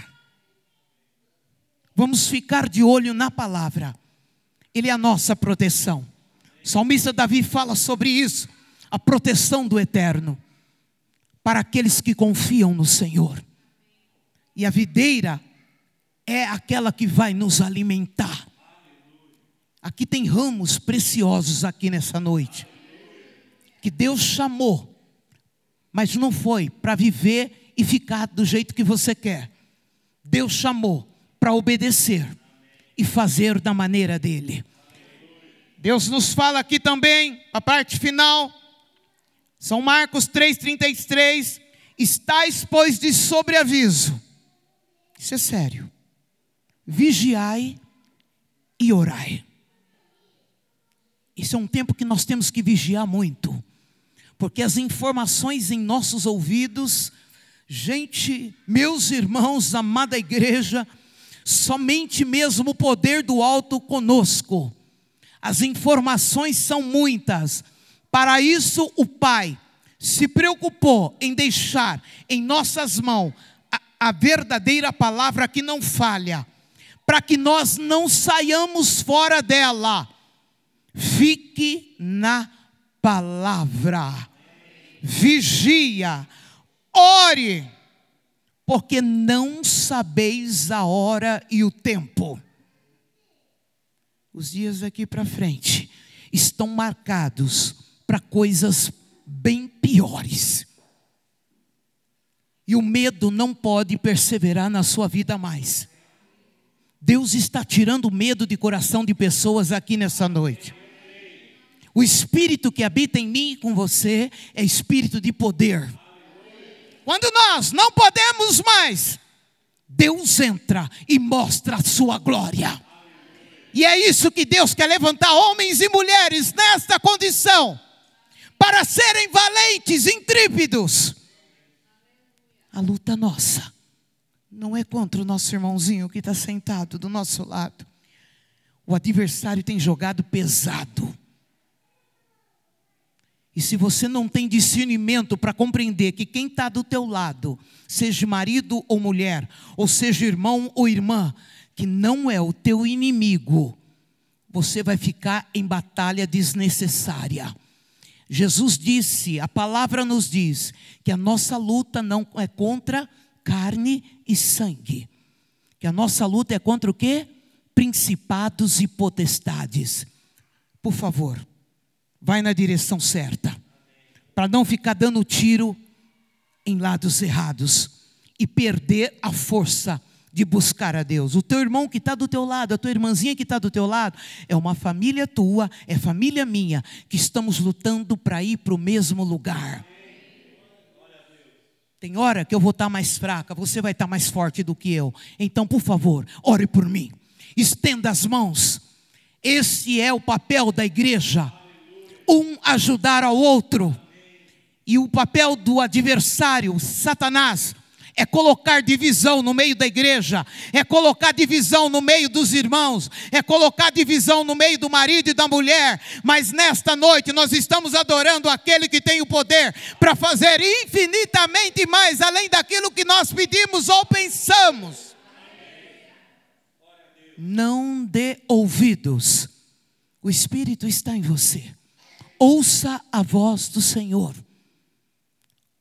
Vamos ficar de olho na palavra. Ele é a nossa proteção. O salmista Davi fala sobre isso, a proteção do eterno para aqueles que confiam no Senhor. E a videira é aquela que vai nos alimentar. Aqui tem ramos preciosos aqui nessa noite. Que Deus chamou, mas não foi para viver e ficar do jeito que você quer. Deus chamou para obedecer e fazer da maneira dele. Deus nos fala aqui também, a parte final, São Marcos 3,33, estáis, pois, de sobreaviso isso é sério. Vigiai e orai. Isso é um tempo que nós temos que vigiar muito, porque as informações em nossos ouvidos, gente, meus irmãos, amada igreja, somente mesmo o poder do alto conosco. As informações são muitas. Para isso, o Pai se preocupou em deixar em nossas mãos a verdadeira palavra que não falha, para que nós não saiamos fora dela. Fique na palavra, vigia, ore, porque não sabeis a hora e o tempo. Os dias daqui para frente estão marcados para coisas bem piores. E o medo não pode perseverar na sua vida mais. Deus está tirando o medo de coração de pessoas aqui nessa noite. O espírito que habita em mim e com você é espírito de poder. Quando nós não podemos mais, Deus entra e mostra a sua glória. E é isso que Deus quer levantar homens e mulheres nesta condição, para serem valentes, intrépidos a luta nossa não é contra o nosso irmãozinho que está sentado do nosso lado. O adversário tem jogado pesado. E se você não tem discernimento para compreender que quem está do teu lado, seja marido ou mulher, ou seja irmão ou irmã, que não é o teu inimigo, você vai ficar em batalha desnecessária. Jesus disse, a palavra nos diz, que a nossa luta não é contra carne e sangue. Que a nossa luta é contra o quê? Principados e potestades. Por favor, vai na direção certa. Para não ficar dando tiro em lados errados e perder a força de buscar a Deus. O teu irmão que está do teu lado, a tua irmãzinha que está do teu lado, é uma família tua, é família minha, que estamos lutando para ir para o mesmo lugar. Tem hora que eu vou estar tá mais fraca, você vai estar tá mais forte do que eu. Então, por favor, ore por mim. Estenda as mãos. Esse é o papel da igreja. Um ajudar ao outro. E o papel do adversário, Satanás, é colocar divisão no meio da igreja, é colocar divisão no meio dos irmãos, é colocar divisão no meio do marido e da mulher. Mas nesta noite nós estamos adorando aquele que tem o poder para fazer infinitamente mais além daquilo que nós pedimos ou pensamos. Não dê ouvidos, o Espírito está em você. Ouça a voz do Senhor.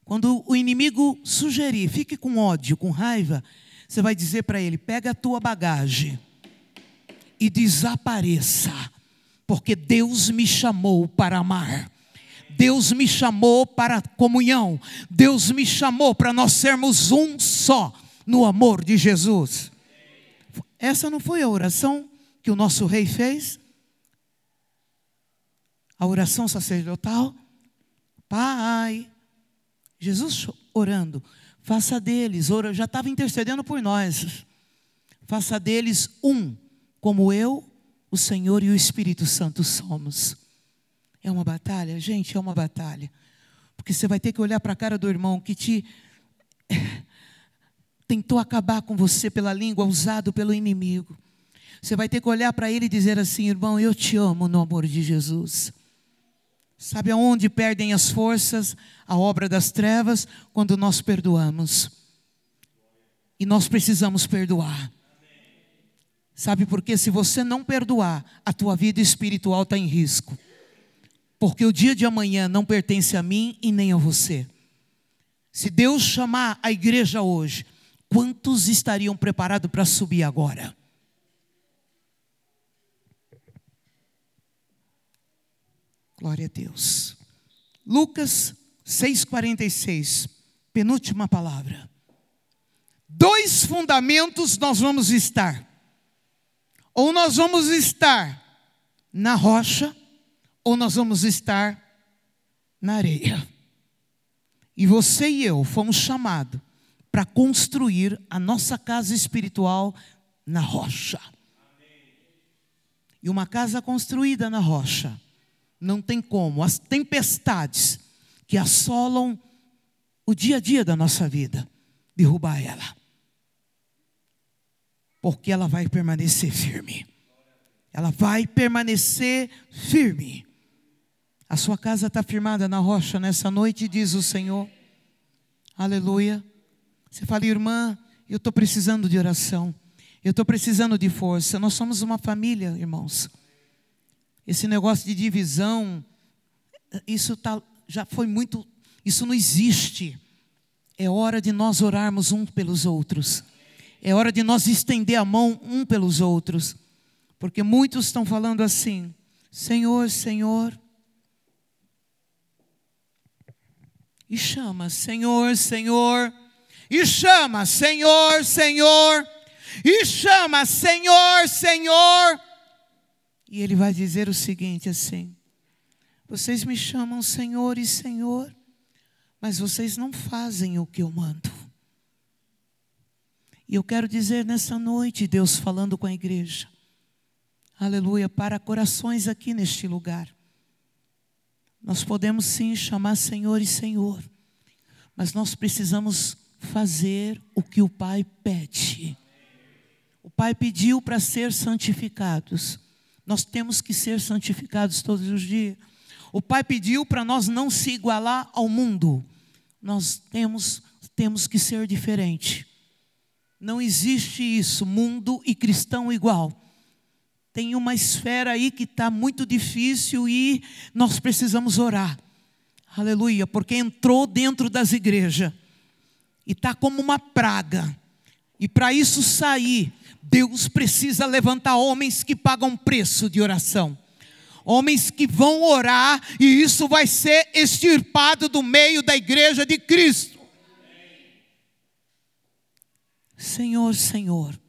Quando o inimigo sugerir, fique com ódio, com raiva, você vai dizer para ele: pega a tua bagagem e desapareça, porque Deus me chamou para amar. Deus me chamou para comunhão. Deus me chamou para nós sermos um só no amor de Jesus. Essa não foi a oração que o nosso rei fez? A oração sacerdotal? Pai, Jesus orando, faça deles, ora, já estava intercedendo por nós, faça deles um, como eu, o Senhor e o Espírito Santo somos. É uma batalha, gente, é uma batalha. Porque você vai ter que olhar para a cara do irmão que te tentou acabar com você pela língua, usado pelo inimigo. Você vai ter que olhar para ele e dizer assim: irmão, eu te amo no amor de Jesus. Sabe aonde perdem as forças a obra das trevas? Quando nós perdoamos. E nós precisamos perdoar. Sabe por quê? Se você não perdoar, a tua vida espiritual está em risco. Porque o dia de amanhã não pertence a mim e nem a você. Se Deus chamar a igreja hoje, quantos estariam preparados para subir agora? Glória a Deus. Lucas 6,46, penúltima palavra. Dois fundamentos nós vamos estar. Ou nós vamos estar na rocha, ou nós vamos estar na areia. E você e eu fomos chamados para construir a nossa casa espiritual na rocha. E uma casa construída na rocha não tem como. As tempestades que assolam o dia a dia da nossa vida, derrubar ela. Porque ela vai permanecer firme. Ela vai permanecer firme. A sua casa está firmada na rocha nessa noite, diz o Senhor. Aleluia. Você fala, irmã, eu estou precisando de oração. Eu estou precisando de força. Nós somos uma família, irmãos. Esse negócio de divisão, isso tá, já foi muito, isso não existe. É hora de nós orarmos um pelos outros. É hora de nós estender a mão um pelos outros. Porque muitos estão falando assim: Senhor, Senhor. E chama, Senhor, Senhor. E chama, Senhor, Senhor. E chama, Senhor, Senhor. E ele vai dizer o seguinte assim: Vocês me chamam Senhor e Senhor, mas vocês não fazem o que eu mando. E eu quero dizer nessa noite, Deus falando com a igreja, aleluia, para corações aqui neste lugar. Nós podemos sim chamar Senhor e Senhor, mas nós precisamos fazer o que o Pai pede. O Pai pediu para ser santificados. Nós temos que ser santificados todos os dias. O Pai pediu para nós não se igualar ao mundo. Nós temos, temos que ser diferente. Não existe isso, mundo e cristão igual. Tem uma esfera aí que está muito difícil e nós precisamos orar. Aleluia, porque entrou dentro das igrejas e está como uma praga. E para isso sair, Deus precisa levantar homens que pagam preço de oração. Homens que vão orar e isso vai ser extirpado do meio da igreja de Cristo. Senhor, Senhor.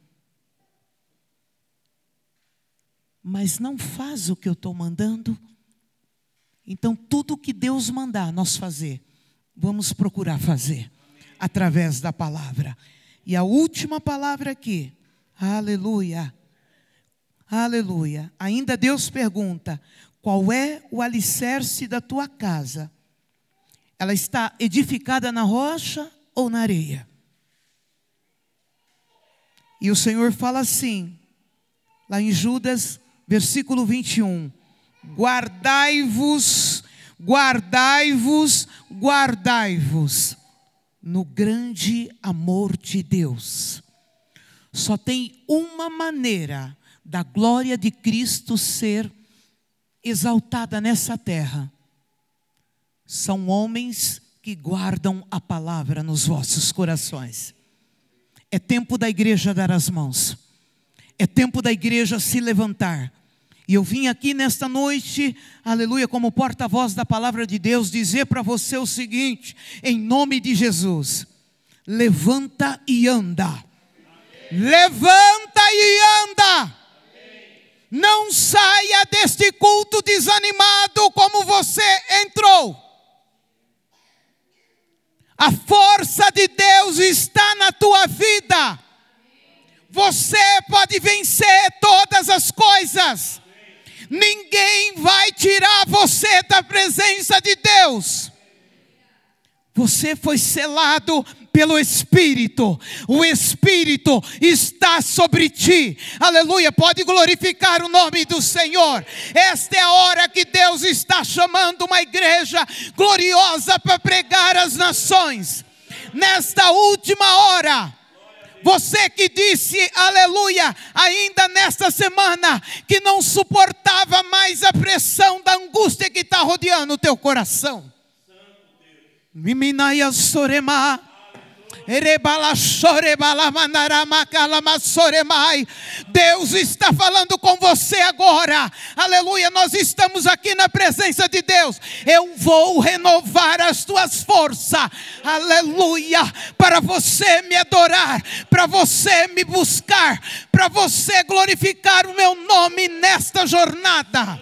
Mas não faz o que eu estou mandando. Então, tudo que Deus mandar nós fazer, vamos procurar fazer através da palavra. E a última palavra aqui, Aleluia. Aleluia. Ainda Deus pergunta: qual é o alicerce da tua casa? Ela está edificada na rocha ou na areia? E o Senhor fala assim, lá em Judas, versículo 21. Guardai-vos, guardai-vos, guardai-vos no grande amor de Deus. Só tem uma maneira da glória de Cristo ser exaltada nessa terra. São homens que guardam a palavra nos vossos corações. É tempo da igreja dar as mãos. É tempo da igreja se levantar. E eu vim aqui nesta noite, aleluia, como porta-voz da palavra de Deus, dizer para você o seguinte, em nome de Jesus: levanta e anda. Levanta e anda. Não saia deste culto desanimado como você entrou. A força de Deus está na tua vida. Você pode vencer todas as coisas. Ninguém vai tirar você da presença de Deus. Você foi selado pelo Espírito, o Espírito está sobre ti, aleluia. Pode glorificar o nome do Senhor. Esta é a hora que Deus está chamando uma igreja gloriosa para pregar às nações. Nesta última hora, você que disse aleluia, ainda nesta semana, que não suportava mais a pressão da angústia que está rodeando o teu coração. Miminaia sorema. Deus está falando com você agora. Aleluia. Nós estamos aqui na presença de Deus. Eu vou renovar as tuas forças. Aleluia. Para você me adorar, para você me buscar, para você glorificar o meu nome nesta jornada.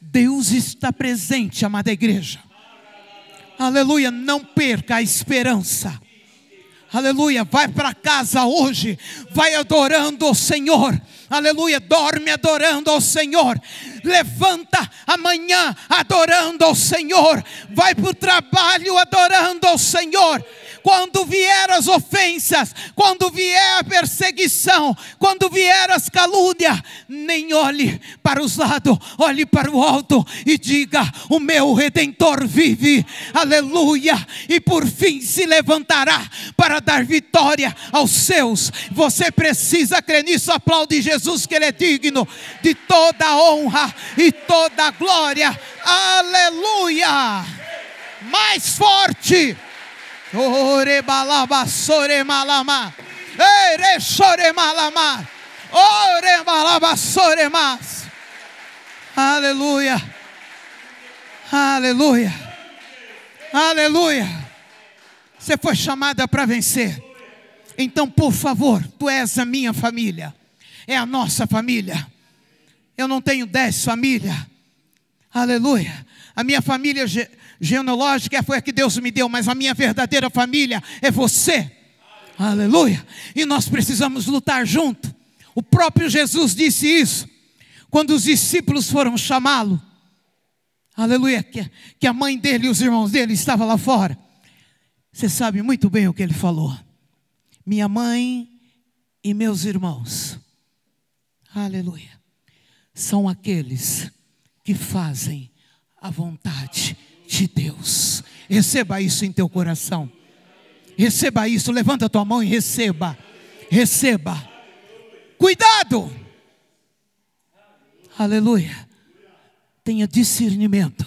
Deus está presente, amada igreja. Aleluia, não perca a esperança. Aleluia, vai para casa hoje, vai adorando o Senhor. Aleluia, dorme adorando ao Senhor. Levanta amanhã adorando ao Senhor. Vai para o trabalho adorando ao Senhor quando vier as ofensas, quando vier a perseguição, quando vier as calúnias, nem olhe para os lados, olhe para o alto e diga: O meu redentor vive, aleluia, e por fim se levantará para dar vitória aos seus. Você precisa crer nisso, aplaude Jesus, que Ele é digno de toda honra e toda glória, aleluia. Mais forte. Ore balaba sore malama. Ere sore malama. Ore balaba sore mas. Aleluia. Aleluia. Aleluia. Você foi chamada para vencer. Então, por favor, tu és a minha família. É a nossa família. Eu não tenho dez famílias. Aleluia. A minha família genealógica foi a que Deus me deu, mas a minha verdadeira família é você. Aleluia. E nós precisamos lutar junto. O próprio Jesus disse isso quando os discípulos foram chamá-lo. Aleluia, que, que a mãe dele e os irmãos dele estavam lá fora. Você sabe muito bem o que ele falou. Minha mãe e meus irmãos. Aleluia. São aqueles que fazem a vontade de Deus. Receba isso em teu coração. Receba isso, levanta a tua mão e receba. Receba. Cuidado. Aleluia. Tenha discernimento.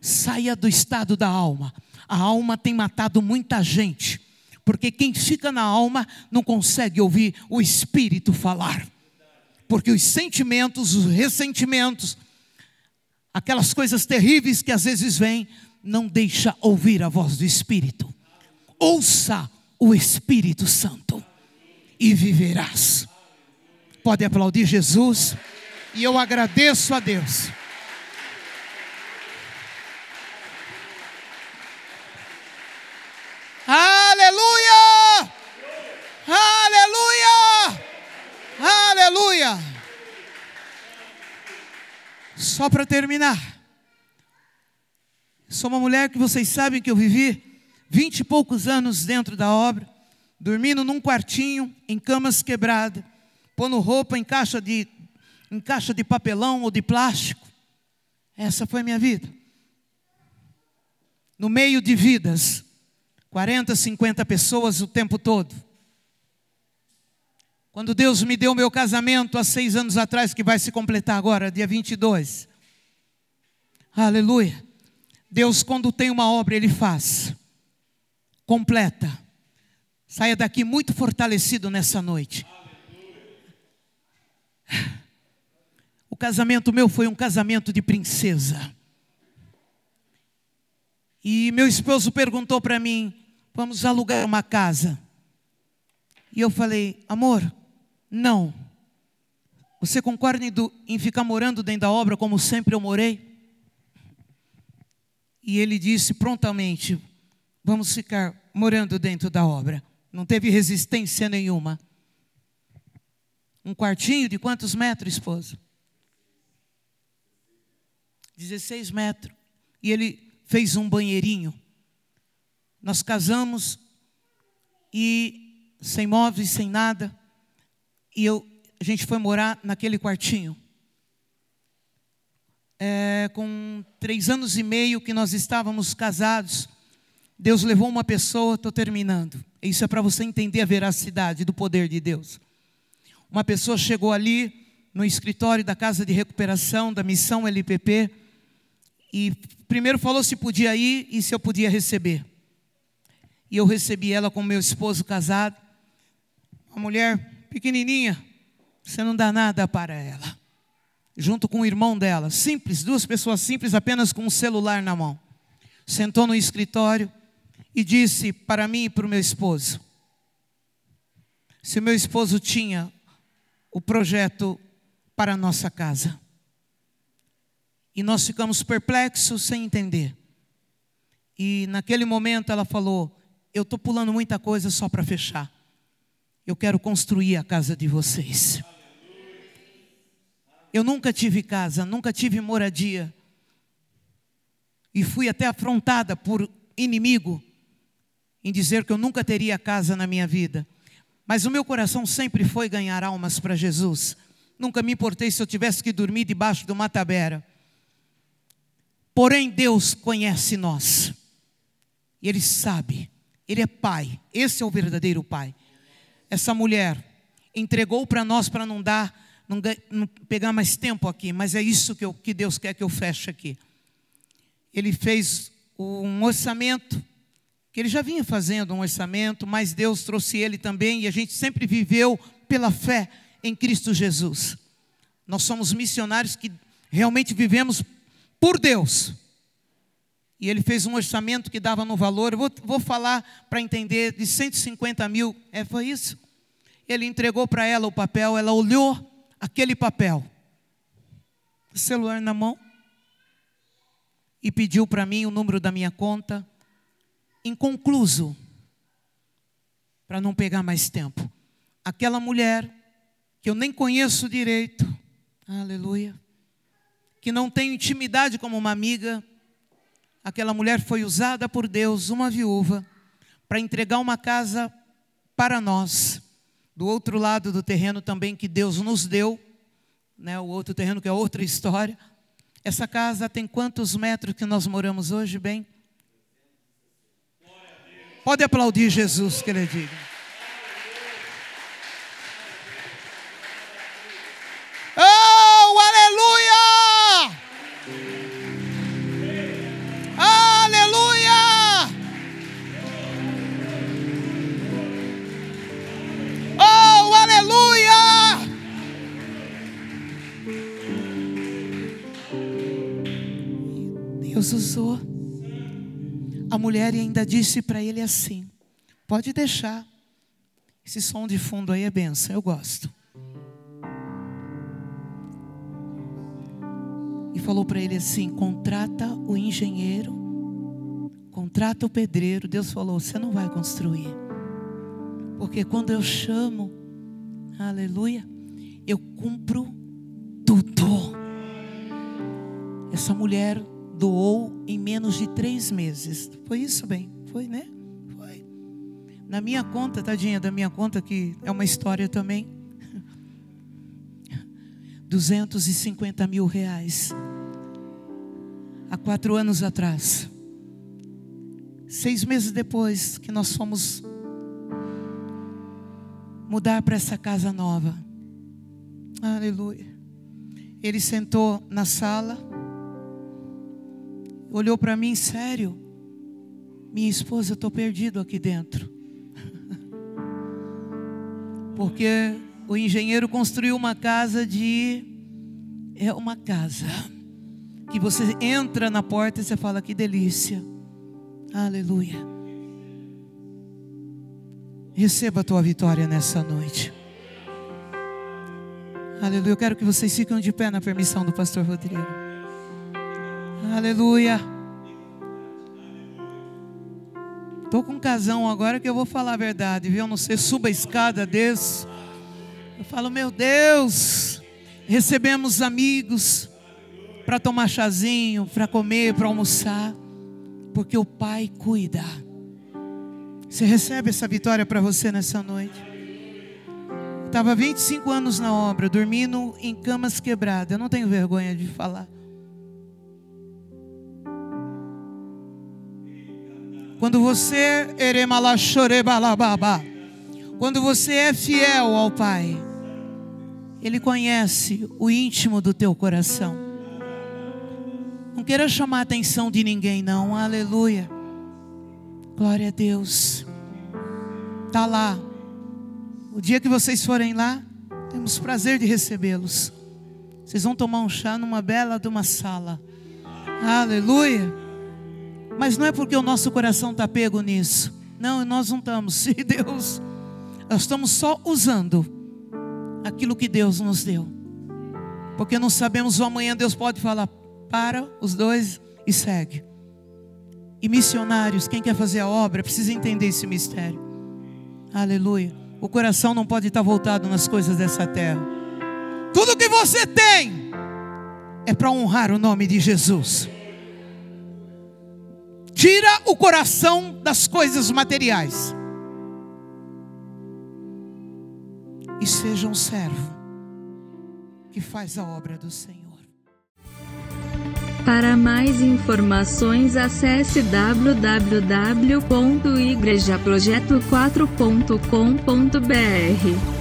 Saia do estado da alma. A alma tem matado muita gente. Porque quem fica na alma não consegue ouvir o espírito falar. Porque os sentimentos, os ressentimentos, aquelas coisas terríveis que às vezes vêm, não deixa ouvir a voz do Espírito. Ouça o Espírito Santo e viverás. Pode aplaudir Jesus e eu agradeço a Deus. Aleluia! Aleluia! Aleluia! Só para terminar. Sou uma mulher que vocês sabem que eu vivi vinte e poucos anos dentro da obra, dormindo num quartinho, em camas quebradas, pondo roupa em caixa de, em caixa de papelão ou de plástico. Essa foi a minha vida. No meio de vidas, 40, 50 pessoas o tempo todo. Quando Deus me deu meu casamento há seis anos atrás, que vai se completar agora, dia 22. Aleluia. Deus, quando tem uma obra, Ele faz. Completa. Saia daqui muito fortalecido nessa noite. O casamento meu foi um casamento de princesa. E meu esposo perguntou para mim: vamos alugar uma casa. E eu falei: amor, não. Você concorda em ficar morando dentro da obra como sempre eu morei? E ele disse prontamente: Vamos ficar morando dentro da obra. Não teve resistência nenhuma. Um quartinho de quantos metros, esposa? 16 metros. E ele fez um banheirinho. Nós casamos e sem móveis, sem nada. E eu, a gente foi morar naquele quartinho. É, com três anos e meio que nós estávamos casados, Deus levou uma pessoa, estou terminando. Isso é para você entender a veracidade do poder de Deus. Uma pessoa chegou ali no escritório da Casa de Recuperação da Missão LPP e primeiro falou se podia ir e se eu podia receber. E eu recebi ela com meu esposo casado, uma mulher pequenininha, você não dá nada para ela. Junto com o irmão dela, simples, duas pessoas simples, apenas com um celular na mão. Sentou no escritório e disse para mim e para o meu esposo: se meu esposo tinha o projeto para a nossa casa. E nós ficamos perplexos sem entender. E naquele momento ela falou: Eu estou pulando muita coisa só para fechar. Eu quero construir a casa de vocês. Eu nunca tive casa, nunca tive moradia. E fui até afrontada por inimigo em dizer que eu nunca teria casa na minha vida. Mas o meu coração sempre foi ganhar almas para Jesus. Nunca me importei se eu tivesse que dormir debaixo de uma tabera. Porém, Deus conhece nós. E Ele sabe. Ele é Pai. Esse é o verdadeiro Pai. Essa mulher entregou para nós para não dar não, não pegar mais tempo aqui, mas é isso que, eu, que Deus quer que eu feche aqui. Ele fez um orçamento, que ele já vinha fazendo um orçamento, mas Deus trouxe ele também, e a gente sempre viveu pela fé em Cristo Jesus. Nós somos missionários que realmente vivemos por Deus. E ele fez um orçamento que dava no valor, eu vou, vou falar para entender, de 150 mil, é, foi isso? Ele entregou para ela o papel, ela olhou aquele papel, celular na mão, e pediu para mim o número da minha conta, inconcluso, para não pegar mais tempo. Aquela mulher, que eu nem conheço direito, aleluia, que não tenho intimidade como uma amiga, aquela mulher foi usada por Deus, uma viúva, para entregar uma casa para nós do outro lado do terreno também que Deus nos deu, né, o outro terreno que é outra história. Essa casa tem quantos metros que nós moramos hoje, bem? Pode aplaudir Jesus que ele diga. Usou a mulher ainda disse para ele assim: pode deixar. Esse som de fundo aí é benção, eu gosto. E falou para ele assim: contrata o engenheiro, contrata o pedreiro. Deus falou: você não vai construir, porque quando eu chamo, aleluia, eu cumpro tudo. Essa mulher doou em menos de três meses. Foi isso, bem? Foi, né? Na minha conta, tadinha da minha conta, que é uma história também. 250 mil reais. Há quatro anos atrás. Seis meses depois que nós fomos mudar para essa casa nova. Aleluia. Ele sentou na sala, olhou para mim, sério. Minha esposa, eu estou perdido aqui dentro. Porque o engenheiro construiu uma casa de. É uma casa. Que você entra na porta e você fala que delícia. Aleluia. Receba a tua vitória nessa noite. Aleluia. Eu quero que vocês fiquem de pé na permissão do pastor Rodrigo. Aleluia. Estou com um casão agora que eu vou falar a verdade, viu? Não sei, suba a escada, desço. Eu falo, meu Deus, recebemos amigos para tomar chazinho, para comer, para almoçar, porque o Pai cuida. Você recebe essa vitória para você nessa noite? Estava 25 anos na obra, dormindo em camas quebradas. Eu não tenho vergonha de falar. Quando você quando você é fiel ao Pai, Ele conhece o íntimo do teu coração. Não queira chamar a atenção de ninguém, não. Aleluia. Glória a Deus. Tá lá. O dia que vocês forem lá, temos prazer de recebê-los. Vocês vão tomar um chá numa bela de uma sala. Aleluia. Mas não é porque o nosso coração está pego nisso. Não, nós não estamos. Se Deus, nós estamos só usando aquilo que Deus nos deu. Porque não sabemos o amanhã Deus pode falar para os dois e segue. E missionários, quem quer fazer a obra precisa entender esse mistério. Aleluia. O coração não pode estar voltado nas coisas dessa terra. Tudo que você tem é para honrar o nome de Jesus. Tira o coração das coisas materiais. E seja um servo que faz a obra do Senhor. Para mais informações, acesse www.igrejaprojeto4.com.br.